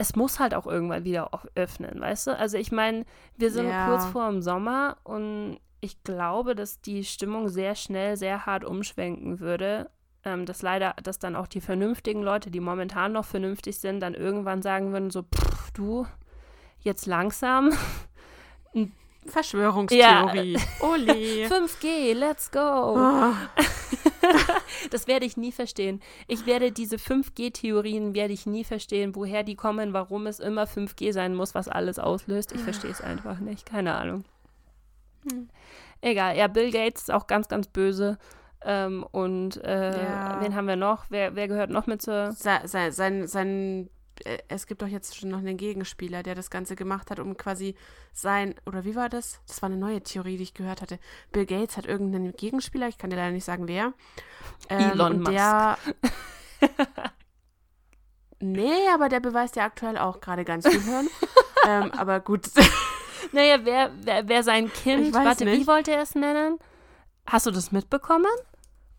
es muss halt auch irgendwann wieder öffnen, weißt du? Also ich meine, wir sind Ja. kurz vor dem Sommer und ich glaube, dass die Stimmung sehr schnell, sehr hart umschwenken würde. Ähm, dass leider, dass dann auch die vernünftigen Leute, die momentan noch vernünftig sind, dann irgendwann sagen würden, so, pff, du, jetzt langsam. (laughs) Verschwörungstheorie. (laughs) Ole. 5G, let's go. Ah, (laughs) Das werde ich nie verstehen. Ich werde diese 5G-Theorien werde ich nie verstehen, woher die kommen, warum es immer 5G sein muss, was alles auslöst. Ich verstehe es einfach nicht. Keine Ahnung. Hm. Egal. Ja, Bill Gates ist auch ganz, ganz böse. Ähm, und äh, Ja. wen haben wir noch? Wer, wer gehört noch mit zur. sein, sein, sein äh, es gibt doch jetzt schon noch einen Gegenspieler, der das Ganze gemacht hat, um quasi sein, oder wie war das? Das war eine neue Theorie, die ich gehört hatte. Bill Gates hat irgendeinen Gegenspieler, ich kann dir leider nicht sagen, wer. Ähm, Elon und Der, (laughs) nee, aber der beweist ja aktuell auch gerade ganz viel Hören. (laughs) ähm, aber gut, (laughs) Naja, wer, wer, wer sein Kind. Warte, wie nicht. wollte er es nennen? Hast du das mitbekommen?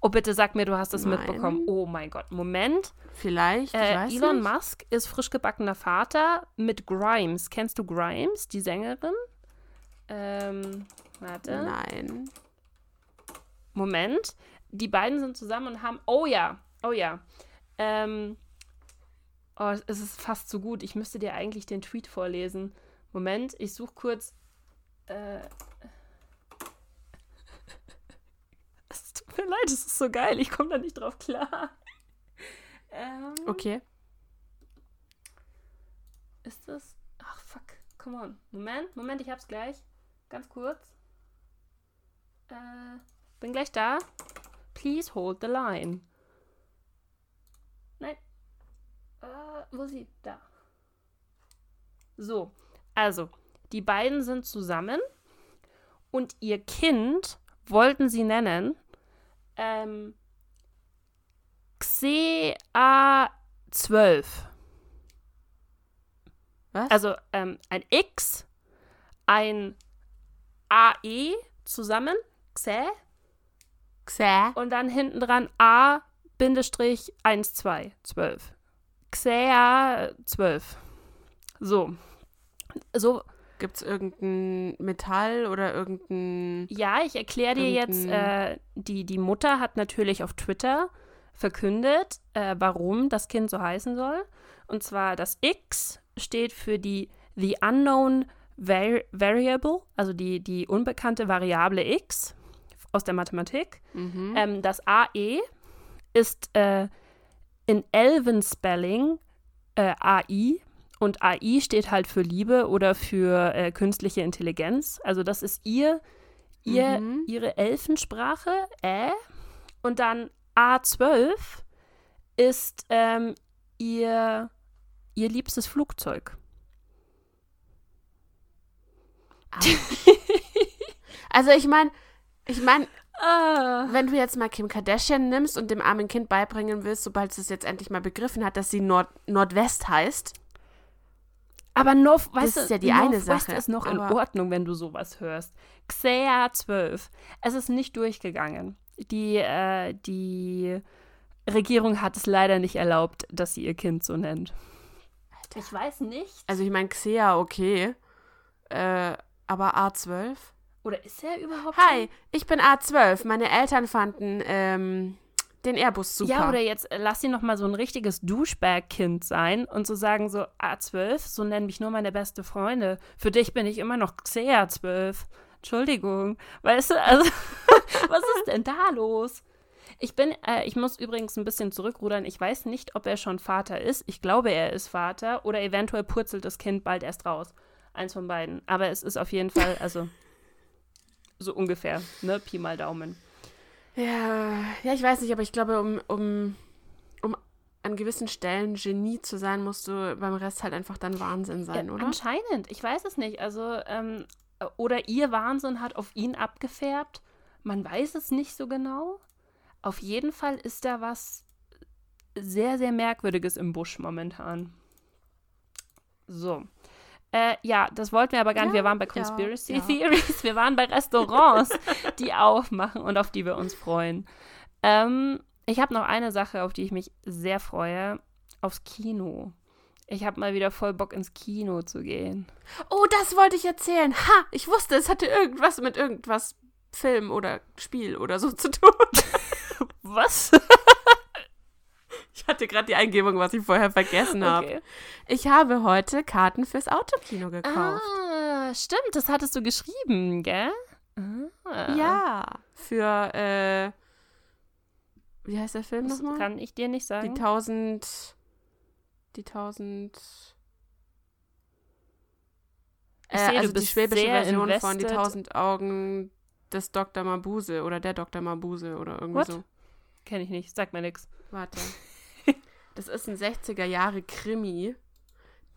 Oh, bitte sag mir, du hast Nein. mitbekommen. Oh mein Gott, Moment. vielleicht, ich Äh, Elon nicht. Musk ist frisch gebackener Vater mit Grimes. Kennst du Grimes, die Sängerin? Ähm, warte. Nein. Moment. Die beiden sind zusammen und haben. Oh ja, oh ja. Ähm, oh, es ist fast zu gut. Ich müsste dir eigentlich den Tweet vorlesen. Moment, ich suche kurz. Äh, tut mir leid, es ist so geil. Ich komme da nicht drauf klar. Ähm, Okay. Ist das? Ach, fuck. Come on. Moment, Moment, ich hab's gleich. Ganz kurz. Äh, bin gleich da. Please hold the line. Nein. Äh, wo ist sie? Da. So. Also, die beiden sind zusammen und ihr Kind wollten sie nennen ähm, XEA12. Was? Also ähm, ein X, ein AE zusammen, Xe, Xä. und dann hinten dran A-12, 12. Xea 12. So. So, Gibt es irgendein Metall oder irgendein. ja, ich erkläre dir jetzt, äh, die, die Mutter hat natürlich auf Twitter verkündet, äh, warum das Kind so heißen soll. Und zwar das X steht für die The Unknown Vari Variable, also die, die unbekannte Variable X aus der Mathematik. Mhm. Ähm, das AE ist äh, in Elven Spelling äh, AI und AI steht halt für Liebe oder für äh, künstliche Intelligenz. Also das ist ihr, ihr Mhm. ihre Elfensprache, äh, und dann A12 ist ähm, ihr, ihr liebstes Flugzeug. Also ich meine, ich meine, Ah. wenn du jetzt mal Kim Kardashian nimmst und dem armen Kind beibringen willst, sobald es es jetzt endlich mal begriffen hat, dass sie Nord Nordwest heißt. Aber North, weißt Das du, ist ja die eine Sache, ist noch in aber- Ordnung, wenn du sowas hörst. Xea 12. Es ist nicht durchgegangen. Die, äh, die Regierung hat es leider nicht erlaubt, dass sie ihr Kind so nennt. Ich weiß nicht. Also ich meine, Xea, okay. Äh, aber A12? Oder ist er überhaupt Hi, ich bin A12. Meine Eltern fanden ähm, den Airbus super. Ja, oder jetzt äh, lass sie noch mal so ein richtiges Douchebag-Kind sein und so sagen so A12, so nennen mich nur meine beste Freunde. Für dich bin ich immer noch CA12. Entschuldigung. Weißt du, also (laughs) was ist denn da los? Ich bin, äh, ich muss übrigens ein bisschen zurückrudern. Ich weiß nicht, ob er schon Vater ist. Ich glaube, er ist Vater oder eventuell purzelt das Kind bald erst raus. Eins von beiden. Aber es ist auf jeden Fall, also so ungefähr, ne? Pi mal Daumen. Ja, ja, ich weiß nicht, aber ich glaube, um, um, um an gewissen Stellen Genie zu sein, musst du beim Rest halt einfach dann Wahnsinn sein, Ja, oder? Anscheinend, ich weiß es nicht. Also, ähm, oder ihr Wahnsinn hat auf ihn abgefärbt. Man weiß es nicht so genau. Auf jeden Fall ist da was sehr, sehr Merkwürdiges im Busch momentan. So. Äh, ja, das wollten wir aber gar nicht. Ja, wir waren bei ja, Conspiracy ja. Theories. Wir waren bei Restaurants, (laughs) die aufmachen und auf die wir uns freuen. Ähm, ich habe noch eine Sache, auf die ich mich sehr freue. Aufs Kino. Ich habe mal wieder voll Bock ins Kino zu gehen. Oh, das wollte ich erzählen. Ha, ich wusste, es hatte irgendwas mit irgendwas Film oder Spiel oder so zu tun. (laughs) Was? Ich hatte gerade die Eingebung, was ich vorher vergessen habe. Okay. Ich habe heute Karten fürs Autokino gekauft. Ah, stimmt, das hattest du geschrieben, gell? Ah. Ja, für, äh, wie heißt der Film nochmal? kann ich dir nicht Die sagen. tausend, die tausend, Ich äh, sehe, du also die schwäbische Version von Die invested. tausend Augen des Dr. Mabuse oder der Dr. Mabuse oder irgendwie What? so. Kenn ich nicht, sag mir nix. Warte. Das ist ein 60er Jahre Krimi,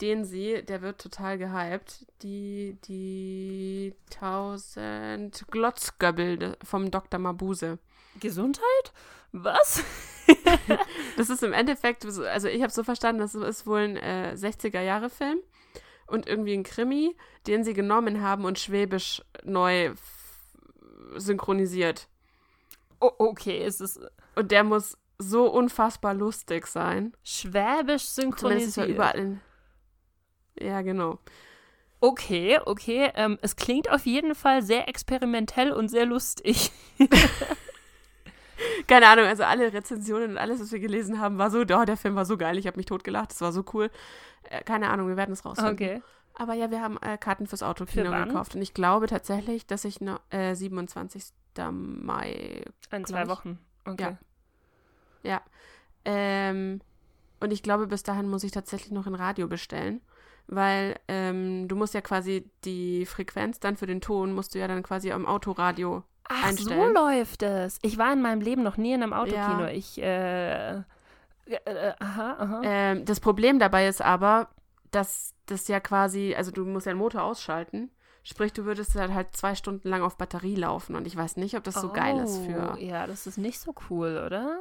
den sie, der wird total gehypt, die, die 1000 Glotzgöbbel vom Dr. Mabuse. Gesundheit? Was? (laughs) Das ist im Endeffekt, so- also ich habe so verstanden, das ist wohl ein äh, 60er Jahre Film und irgendwie ein Krimi, den sie genommen haben und schwäbisch neu synchronisiert. Oh, okay, es ist Und der muss so unfassbar lustig sein. schwäbisch er synchronisiert. überall in. Ja, genau. Okay, okay. Ähm, es klingt auf jeden Fall sehr experimentell und sehr lustig. (laughs) Keine Ahnung, also alle Rezensionen und alles, was wir gelesen haben, war so, oh, der Film war so geil, ich habe mich totgelacht, das war so cool. Äh, keine Ahnung, wir werden es rausfinden. Okay. Aber ja, wir haben äh, Karten fürs Autokino Für gekauft und ich glaube tatsächlich, dass ich noch äh, 27. Mai, In zwei. Wochen. Okay. ja. Ähm, und ich glaube, bis dahin muss ich tatsächlich noch ein Radio bestellen, weil ähm, du musst ja quasi die Frequenz dann für den Ton, musst du ja dann quasi am Autoradio Ach, so einstellen. läuft es. Ich war in meinem Leben noch nie in einem Autokino. Ja. Ich, äh, äh, aha, aha. Ähm, das Problem dabei ist aber, dass das ja quasi, also du musst ja den Motor ausschalten. Sprich, du würdest dann halt zwei Stunden lang auf Batterie laufen und ich weiß nicht, ob das so geil ist für. Oh, Ja, das ist nicht so cool, oder?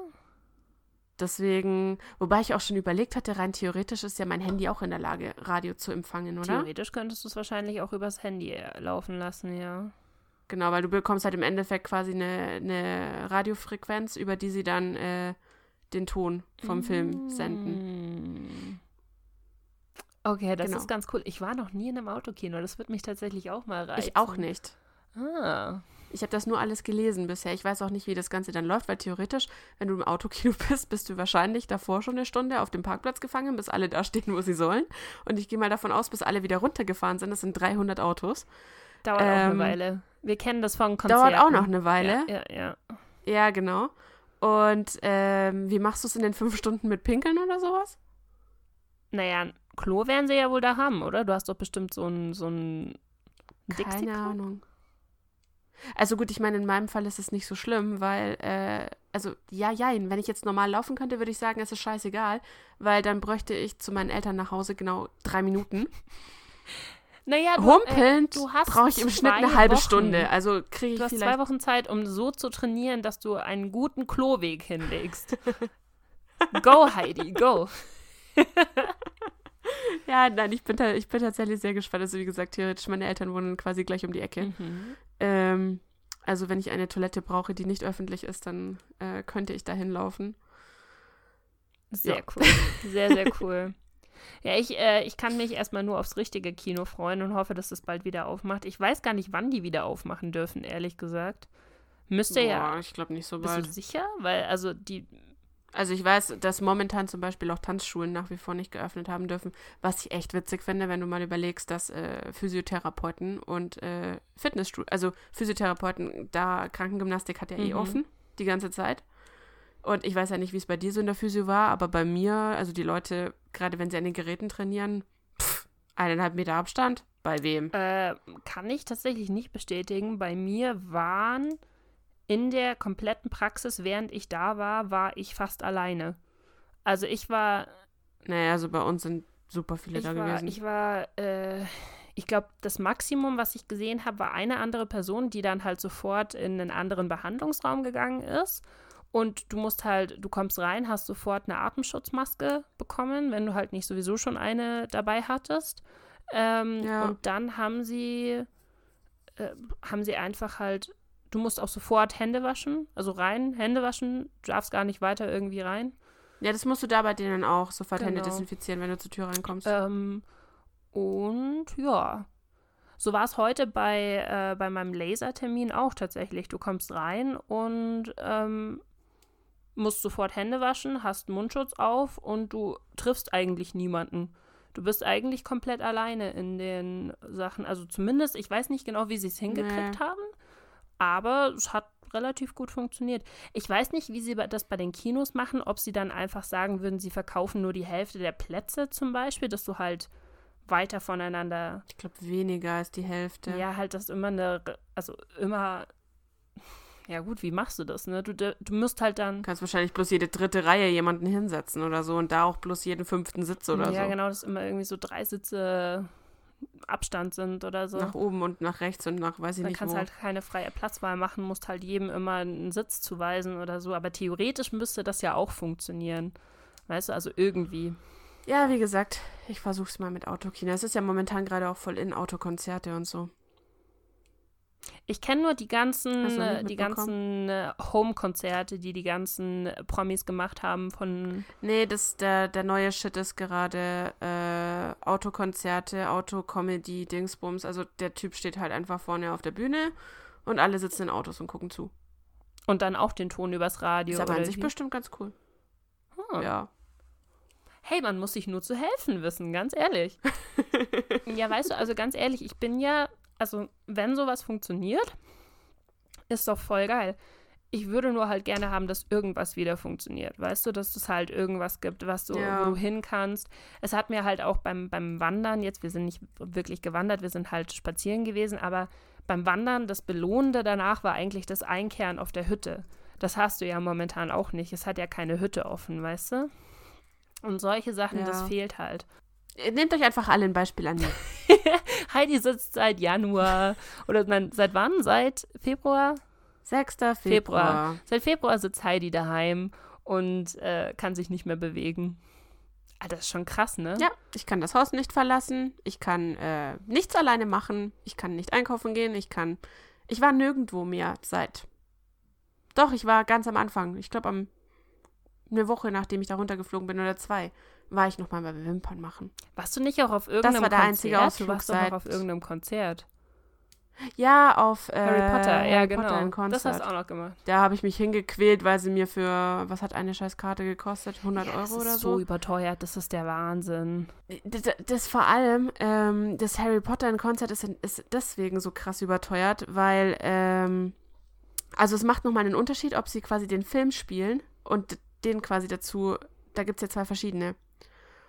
Deswegen, wobei ich auch schon überlegt hatte, rein theoretisch ist ja mein Handy auch in der Lage, Radio zu empfangen, oder? Theoretisch könntest du es wahrscheinlich auch übers Handy äh, laufen lassen, ja. Genau, weil du bekommst halt im Endeffekt quasi eine, eine Radiofrequenz, über die sie dann äh, den Ton vom Film senden. Mm. Okay, das Genau. ist ganz cool. Ich war noch nie in einem Autokino. Das wird mich tatsächlich auch mal reizen. Ich auch nicht. Ah. Ich habe das nur alles gelesen bisher. Ich weiß auch nicht, wie das Ganze dann läuft, weil theoretisch, wenn du im Autokino (laughs) bist, bist du wahrscheinlich davor schon eine Stunde auf dem Parkplatz gefangen, bis alle da stehen, wo sie sollen. Und ich gehe mal davon aus, bis alle wieder runtergefahren sind. Das sind 300 Autos. Dauert auch Ähm, eine Weile. Wir kennen das von Konzerten. Dauert auch noch eine Weile. Ja, ja, ja. Ja, genau. Und ähm, wie machst du es in den fünf Stunden mit Pinkeln oder sowas? Naja, ein Klo werden sie ja wohl da haben, oder? Du hast doch bestimmt so ein, so ein Keine? Ahnung. Also gut, ich meine, in meinem Fall ist es nicht so schlimm, weil, äh, also ja, jein, wenn ich jetzt normal laufen könnte, würde ich sagen, es ist scheißegal, weil dann bräuchte ich zu meinen Eltern nach Hause genau drei Minuten. (laughs) Naja, du, Humpelnd äh, du hast brauche ich im Schnitt eine halbe Wochen. Stunde. Also kriege ich Du hast vielleicht. zwei Wochen Zeit, um so zu trainieren, dass du einen guten Kloweg hinlegst. (laughs) go, Heidi, go. (laughs) (laughs) Ja, nein, ich bin, ich bin tatsächlich sehr gespannt. Also, wie gesagt, theoretisch, meine Eltern wohnen quasi gleich um die Ecke. Mhm. Ähm, also, wenn ich eine Toilette brauche, die nicht öffentlich ist, dann äh, könnte ich da hinlaufen. Sehr ja. cool. (laughs) Sehr, sehr cool. Ja, ich, äh, ich kann mich erstmal nur aufs richtige Kino freuen und hoffe, dass es bald wieder aufmacht. Ich weiß gar nicht, wann die wieder aufmachen dürfen, ehrlich gesagt. Müsste Boah, ja. Ich glaube nicht so bald. Bist du sicher? Weil, also die. Also ich weiß, dass momentan zum Beispiel auch Tanzschulen nach wie vor nicht geöffnet haben dürfen, was ich echt witzig finde, wenn du mal überlegst, dass äh, Physiotherapeuten und äh, Fitnessstudio, also Physiotherapeuten, da Krankengymnastik hat ja eh mhm. offen die ganze Zeit. Und ich weiß ja nicht, wie es bei dir so in der Physio war, aber bei mir, also die Leute, gerade wenn sie an den Geräten trainieren, pff, eineinhalb Meter Abstand. Bei wem? Äh, kann ich tatsächlich nicht bestätigen. Bei mir waren in der kompletten Praxis, während ich da war, war ich fast alleine. Also ich war. Naja, also bei uns sind super viele da war, gewesen. Ich war, äh, ich glaube, das Maximum, was ich gesehen habe, war eine andere Person, die dann halt sofort in einen anderen Behandlungsraum gegangen ist. Und du musst halt, du kommst rein, hast sofort eine Atemschutzmaske bekommen, wenn du halt nicht sowieso schon eine dabei hattest. Ähm, ja. Und dann haben sie, äh, haben sie einfach halt Du musst auch sofort Hände waschen, also rein, Hände waschen, du darfst gar nicht weiter irgendwie rein. Ja, das musst du da bei denen auch sofort genau. Hände desinfizieren, wenn du zur Tür reinkommst. Ähm, und ja, so war es heute bei, äh, bei meinem Lasertermin auch tatsächlich. Du kommst rein und ähm, musst sofort Hände waschen, hast Mundschutz auf und du triffst eigentlich niemanden. Du bist eigentlich komplett alleine in den Sachen. Also zumindest, ich weiß nicht genau, wie sie es hingekriegt nee. haben. Aber es hat relativ gut funktioniert. Ich weiß nicht, wie sie das bei den Kinos machen, ob sie dann einfach sagen würden, sie verkaufen nur die Hälfte der Plätze zum Beispiel, dass du halt weiter voneinander. Ich glaube, weniger als die Hälfte. Ja, halt, dass immer eine, also immer. Ja, gut, wie machst du das, ne? Du, du musst halt dann. Du kannst wahrscheinlich bloß jede dritte Reihe jemanden hinsetzen oder so und da auch bloß jeden fünften Sitz oder ja, so. Ja, genau, dass immer irgendwie so drei Sitze Abstand sind oder so. Nach oben und nach rechts und nach weiß ich Dann nicht kannst wo. halt keine freie Platzwahl machen, musst halt jedem immer einen Sitz zuweisen oder so. Aber theoretisch müsste das ja auch funktionieren. Weißt du, also irgendwie. Ja, wie gesagt, ich versuch's mal mit Autokino. Es ist ja momentan gerade auch voll in Autokonzerte und so. Ich kenne nur die ganzen, äh, die ganzen äh, Home-Konzerte, die die ganzen Promis gemacht haben von. Nee, das, der, der neue Shit ist gerade äh, Autokonzerte, Autocomedy, Dingsbums. Also der Typ steht halt einfach vorne auf der Bühne und alle sitzen in Autos und gucken zu. Und dann auch den Ton übers Radio. Ist aber an sich wie? bestimmt ganz cool. Hm. Ja. Hey, man muss sich nur zu helfen wissen, ganz ehrlich. (laughs) ja, weißt du, also ganz ehrlich, ich bin ja also wenn sowas funktioniert, ist doch voll geil. Ich würde nur halt gerne haben, dass irgendwas wieder funktioniert. Weißt du, dass es halt irgendwas gibt, was du, ja. wo du hin kannst. Es hat mir halt auch beim, beim Wandern, jetzt, wir sind nicht wirklich gewandert, wir sind halt spazieren gewesen, aber beim Wandern, das Belohnende danach war eigentlich das Einkehren auf der Hütte. Das hast du ja momentan auch nicht. Es hat ja keine Hütte offen, weißt du? Und solche Sachen, ja. das fehlt halt. Nehmt euch einfach alle ein Beispiel an. (laughs) Heidi sitzt seit Januar oder nein, seit wann? Seit Februar? 6. Februar. Februar. Seit Februar sitzt Heidi daheim und äh, kann sich nicht mehr bewegen. Ah, das ist schon krass, ne? Ja, ich kann das Haus nicht verlassen. Ich kann äh, nichts alleine machen. Ich kann nicht einkaufen gehen. Ich kann. Ich war nirgendwo mehr seit. Doch, ich war ganz am Anfang. Ich glaube, am eine Woche, nachdem ich da runtergeflogen bin oder zwei war ich noch mal bei Wimpern machen. Warst du nicht auch auf irgendeinem Konzert? Das war der einzige Ausflug du warst doch noch auf irgendeinem Konzert. Ja, auf äh, Harry Potter, ja Harry genau. Potter das hast du auch noch gemacht. Da habe ich mich hingequält, weil sie mir für, was hat eine Scheißkarte gekostet? 100 ja, Euro oder so? Das ist so überteuert, das ist der Wahnsinn. Das, das vor allem, ähm, das Harry Potter in Konzert ist, ist deswegen so krass überteuert, weil, ähm, also es macht nochmal einen Unterschied, ob sie quasi den Film spielen und den quasi dazu, da gibt es ja zwei verschiedene.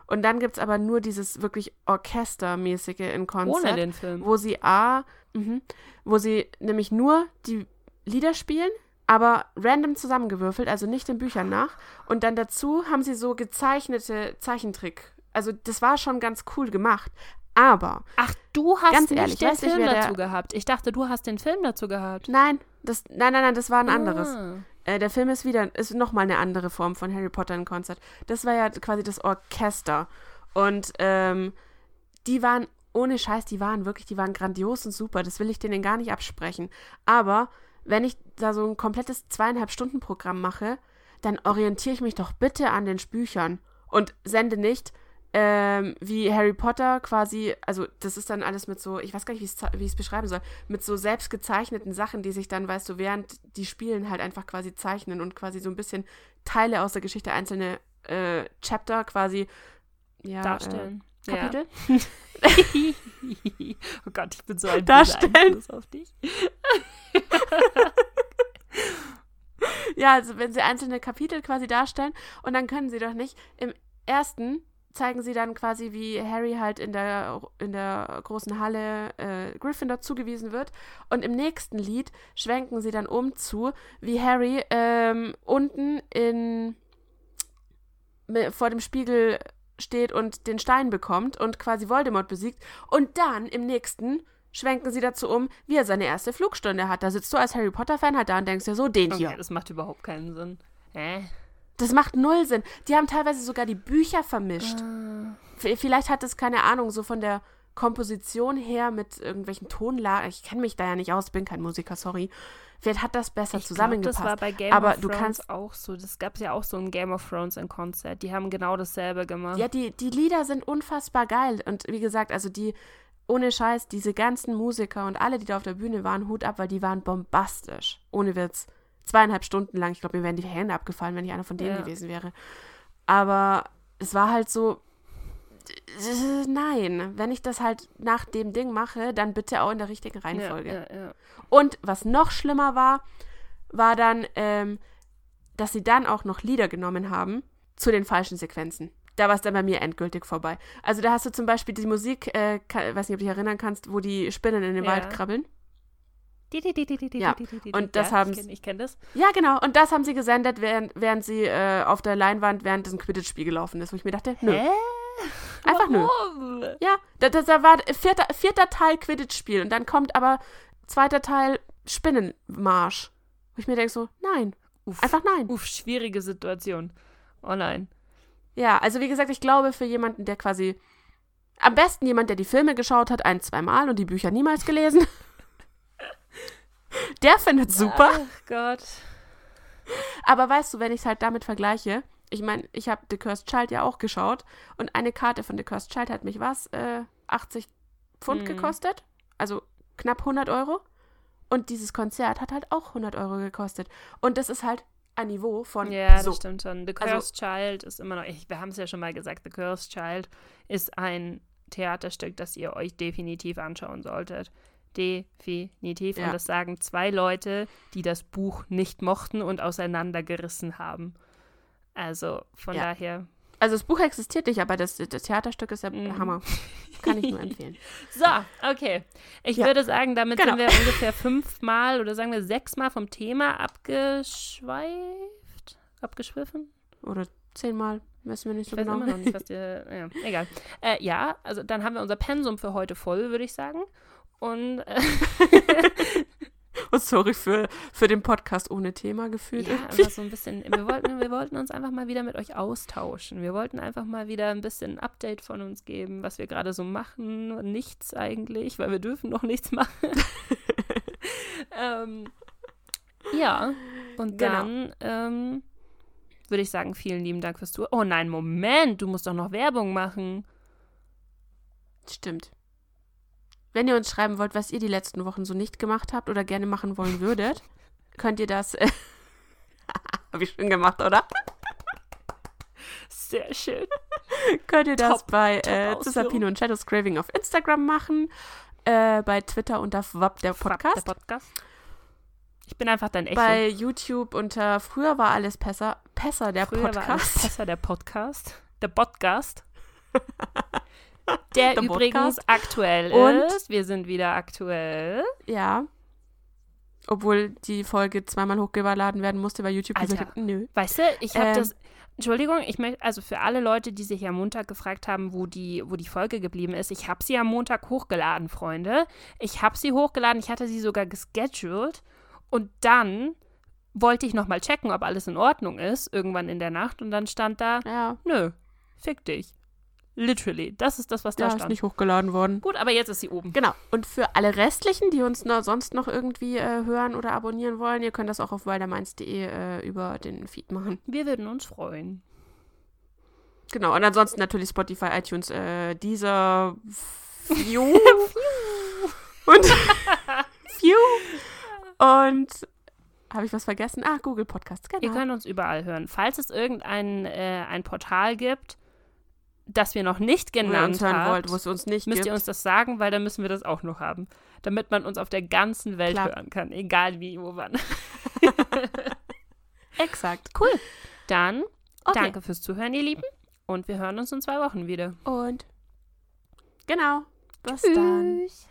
Und dann gibt es aber nur dieses wirklich Orchestermäßige in Konzert. Ohne den Film. Wo sie A, mh, wo sie nämlich nur die Lieder spielen, aber random zusammengewürfelt, also nicht den Büchern nach. Und dann dazu haben sie so gezeichnete Zeichentrick. Also das war schon ganz cool gemacht. Aber. Ach, du hast ganz ehrlich, den Film nicht, dazu gehabt. Ich dachte, du hast den Film dazu gehabt. Nein, das, nein, nein, nein, das war ein ah. anderes. Äh, der Film ist wieder, ist nochmal eine andere Form von Harry Potter in Konzert. Das war ja quasi das Orchester. Und ähm, die waren ohne Scheiß, die waren wirklich, die waren grandios und super. Das will ich denen gar nicht absprechen. Aber wenn ich da so ein komplettes zweieinhalb Stunden Programm mache, dann orientiere ich mich doch bitte an den Büchern und sende nicht ähm, wie Harry Potter quasi, also das ist dann alles mit so, ich weiß gar nicht, wie ich es beschreiben soll, mit so selbst gezeichneten Sachen, die sich dann, weißt du, während die Spielen halt einfach quasi zeichnen und quasi so ein bisschen Teile aus der Geschichte, einzelne äh, Chapter quasi ja, darstellen. Äh, Kapitel. Ja. (laughs) oh Gott, ich bin so ein Darstellen. auf dich. (laughs) ja, also wenn sie einzelne Kapitel quasi darstellen und dann können sie doch nicht im ersten zeigen sie dann quasi, wie Harry halt in der, in der großen Halle äh, Gryffindor zugewiesen wird. Und im nächsten Lied schwenken sie dann um zu, wie Harry ähm, unten in, vor dem Spiegel steht und den Stein bekommt und quasi Voldemort besiegt. Und dann im nächsten schwenken sie dazu um, wie er seine erste Flugstunde hat. Da sitzt du als Harry Potter-Fan halt da und denkst dir so, den Okay, hier. das macht überhaupt keinen Sinn. Hä? Das macht null Sinn. Die haben teilweise sogar die Bücher vermischt. Ah. Vielleicht hat es, keine Ahnung, so von der Komposition her mit irgendwelchen Tonlagen. Ich kenne mich da ja nicht aus, bin kein Musiker, sorry. Vielleicht hat das besser Ich glaub, zusammengepasst. das war bei Game Aber of du Thrones kannst- auch so. Das gab es ja auch so ein Game of Thrones in Konzert. Die haben genau dasselbe gemacht. ja, die, die Lieder sind unfassbar geil. Und wie gesagt, also die, ohne Scheiß, diese ganzen Musiker und alle, die da auf der Bühne waren, Hut ab, weil die waren bombastisch. Ohne Witz. Zweieinhalb Stunden lang. Ich glaube, mir wären die Hände abgefallen, wenn ich einer von denen Ja. gewesen wäre. Aber es war halt so. Nein, wenn ich das halt nach dem Ding mache, dann bitte auch in der richtigen Reihenfolge. Ja, ja, ja. Und was noch schlimmer war, war dann, ähm, dass sie dann auch noch Lieder genommen haben zu den falschen Sequenzen. Da war es dann bei mir endgültig vorbei. Also da hast du zum Beispiel die Musik, äh, weiß nicht, ob du dich erinnern kannst, wo die Spinnen in den. Wald krabbeln. Ja, und das haben's- Ich kenne kenn das. Ja, genau. Und das haben sie gesendet, während, während sie äh, auf der Leinwand während des Quidditch-Spiel gelaufen ist, wo ich mir dachte, nö. Hä? Einfach nö. Warum? Ja, da, da, da war vierter, vierter Teil Quidditch-Spiel und dann kommt aber zweiter Teil Spinnenmarsch. Wo ich mir denke so, nein. Uff. Einfach nein. Uff, schwierige Situation. Oh nein. Ja, also wie gesagt, ich glaube, für jemanden, der quasi. Am besten jemand, der die Filme geschaut hat, ein, zweimal und die Bücher niemals gelesen. Der findet super. Ach Gott. Aber weißt du, wenn ich es halt damit vergleiche, ich meine, ich habe The Cursed Child ja auch geschaut und eine Karte von The Cursed Child hat mich was? Äh, 80 Pfund Mhm. gekostet? Also knapp 100 Euro. Und dieses Konzert hat halt auch 100 Euro gekostet. Und das ist halt ein Niveau von Ja, so. das stimmt schon. The Also- Cursed Child ist immer noch, ich, wir haben es ja schon mal gesagt, The Cursed Child ist ein Theaterstück, das ihr euch definitiv anschauen solltet. Definitiv. Ja. Und das sagen zwei Leute, die das Buch nicht mochten und auseinandergerissen haben. Also von Ja. daher. Also das Buch existiert nicht, aber das, das Theaterstück ist der Mhm. Hammer. Kann ich nur empfehlen. (laughs) So, okay. Ich Ja. würde sagen, damit Genau. sind wir ungefähr fünfmal oder sagen wir sechsmal vom Thema abgeschweift. Abgeschwiffen? Oder zehnmal, wissen wir nicht so Ich genau. nicht, dir. Ja, egal. Äh, ja, also dann haben wir unser Pensum für heute voll, würde ich sagen. Und äh, (laughs) Und sorry für, für den Podcast ohne Thema gefühlt. ja, einfach so ein bisschen. Wir wollten, wir wollten uns einfach mal wieder mit euch austauschen. Wir wollten einfach mal wieder ein bisschen ein Update von uns geben, was wir gerade so machen. Nichts eigentlich, weil wir dürfen noch nichts machen. (laughs) ähm, ja, und Genau. dann ähm, würde ich sagen, vielen lieben Dank fürs Zuhören. Oh nein, Moment, du musst doch noch Werbung machen. Stimmt. Wenn ihr uns schreiben wollt, was ihr die letzten Wochen so nicht gemacht habt oder gerne machen wollen würdet, (laughs) könnt ihr das. Äh, (laughs) Habe ich schön gemacht, oder? Sehr schön. Könnt ihr das Top, bei äh. Cisapino und Shadows Craving auf Instagram machen, äh, bei Twitter unter Wap der Podcast, Der Podcast. Ich bin einfach dein Echo. bei YouTube unter Früher war alles besser, besser der Früher war alles Podcast. besser der Podcast. Der Podcast. (laughs) Der übrigens Podcast. aktuell Und- ist. Wir sind wieder aktuell. Ja. Obwohl die Folge zweimal hochgeladen werden musste, weil YouTube gesagt hat, nö. Weißt du, ich habe Ähm. das. Entschuldigung, ich möchte, also für alle Leute, die sich am Montag gefragt haben, wo die, wo die Folge geblieben ist, ich habe sie am Montag hochgeladen, Freunde. Ich habe sie hochgeladen, ich hatte sie sogar gescheduled und dann wollte ich nochmal checken, ob alles in Ordnung ist, irgendwann in der Nacht und dann stand da, Ja. nö, fick dich. Literally. Das ist das, was da Ja, ist stand. nicht hochgeladen worden. Gut, aber jetzt ist sie oben. Genau. Und für alle restlichen, die uns noch, sonst noch irgendwie äh, hören oder abonnieren wollen, ihr könnt das auch auf wilderminds.de äh, über den Feed machen. Wir würden uns freuen. Genau. Und ansonsten natürlich Spotify, iTunes, äh, dieser (laughs) View. und (laughs) View. Und habe ich was vergessen? Ah, Google Podcasts, genau. Ihr könnt uns überall hören. Falls es irgendein äh, ein Portal gibt, das wir noch nicht genannt habt, wollt, wo es uns nicht müsst gibt. ihr uns das sagen, weil dann müssen wir das auch noch haben. Damit man uns auf der ganzen Welt Klar. hören kann. Egal wie, wo, wann. (laughs) (laughs) Exakt. Cool. Dann Okay. danke fürs Zuhören, ihr Lieben. Und wir hören uns in zwei Wochen wieder. Und genau. Bis dann. Tschüss.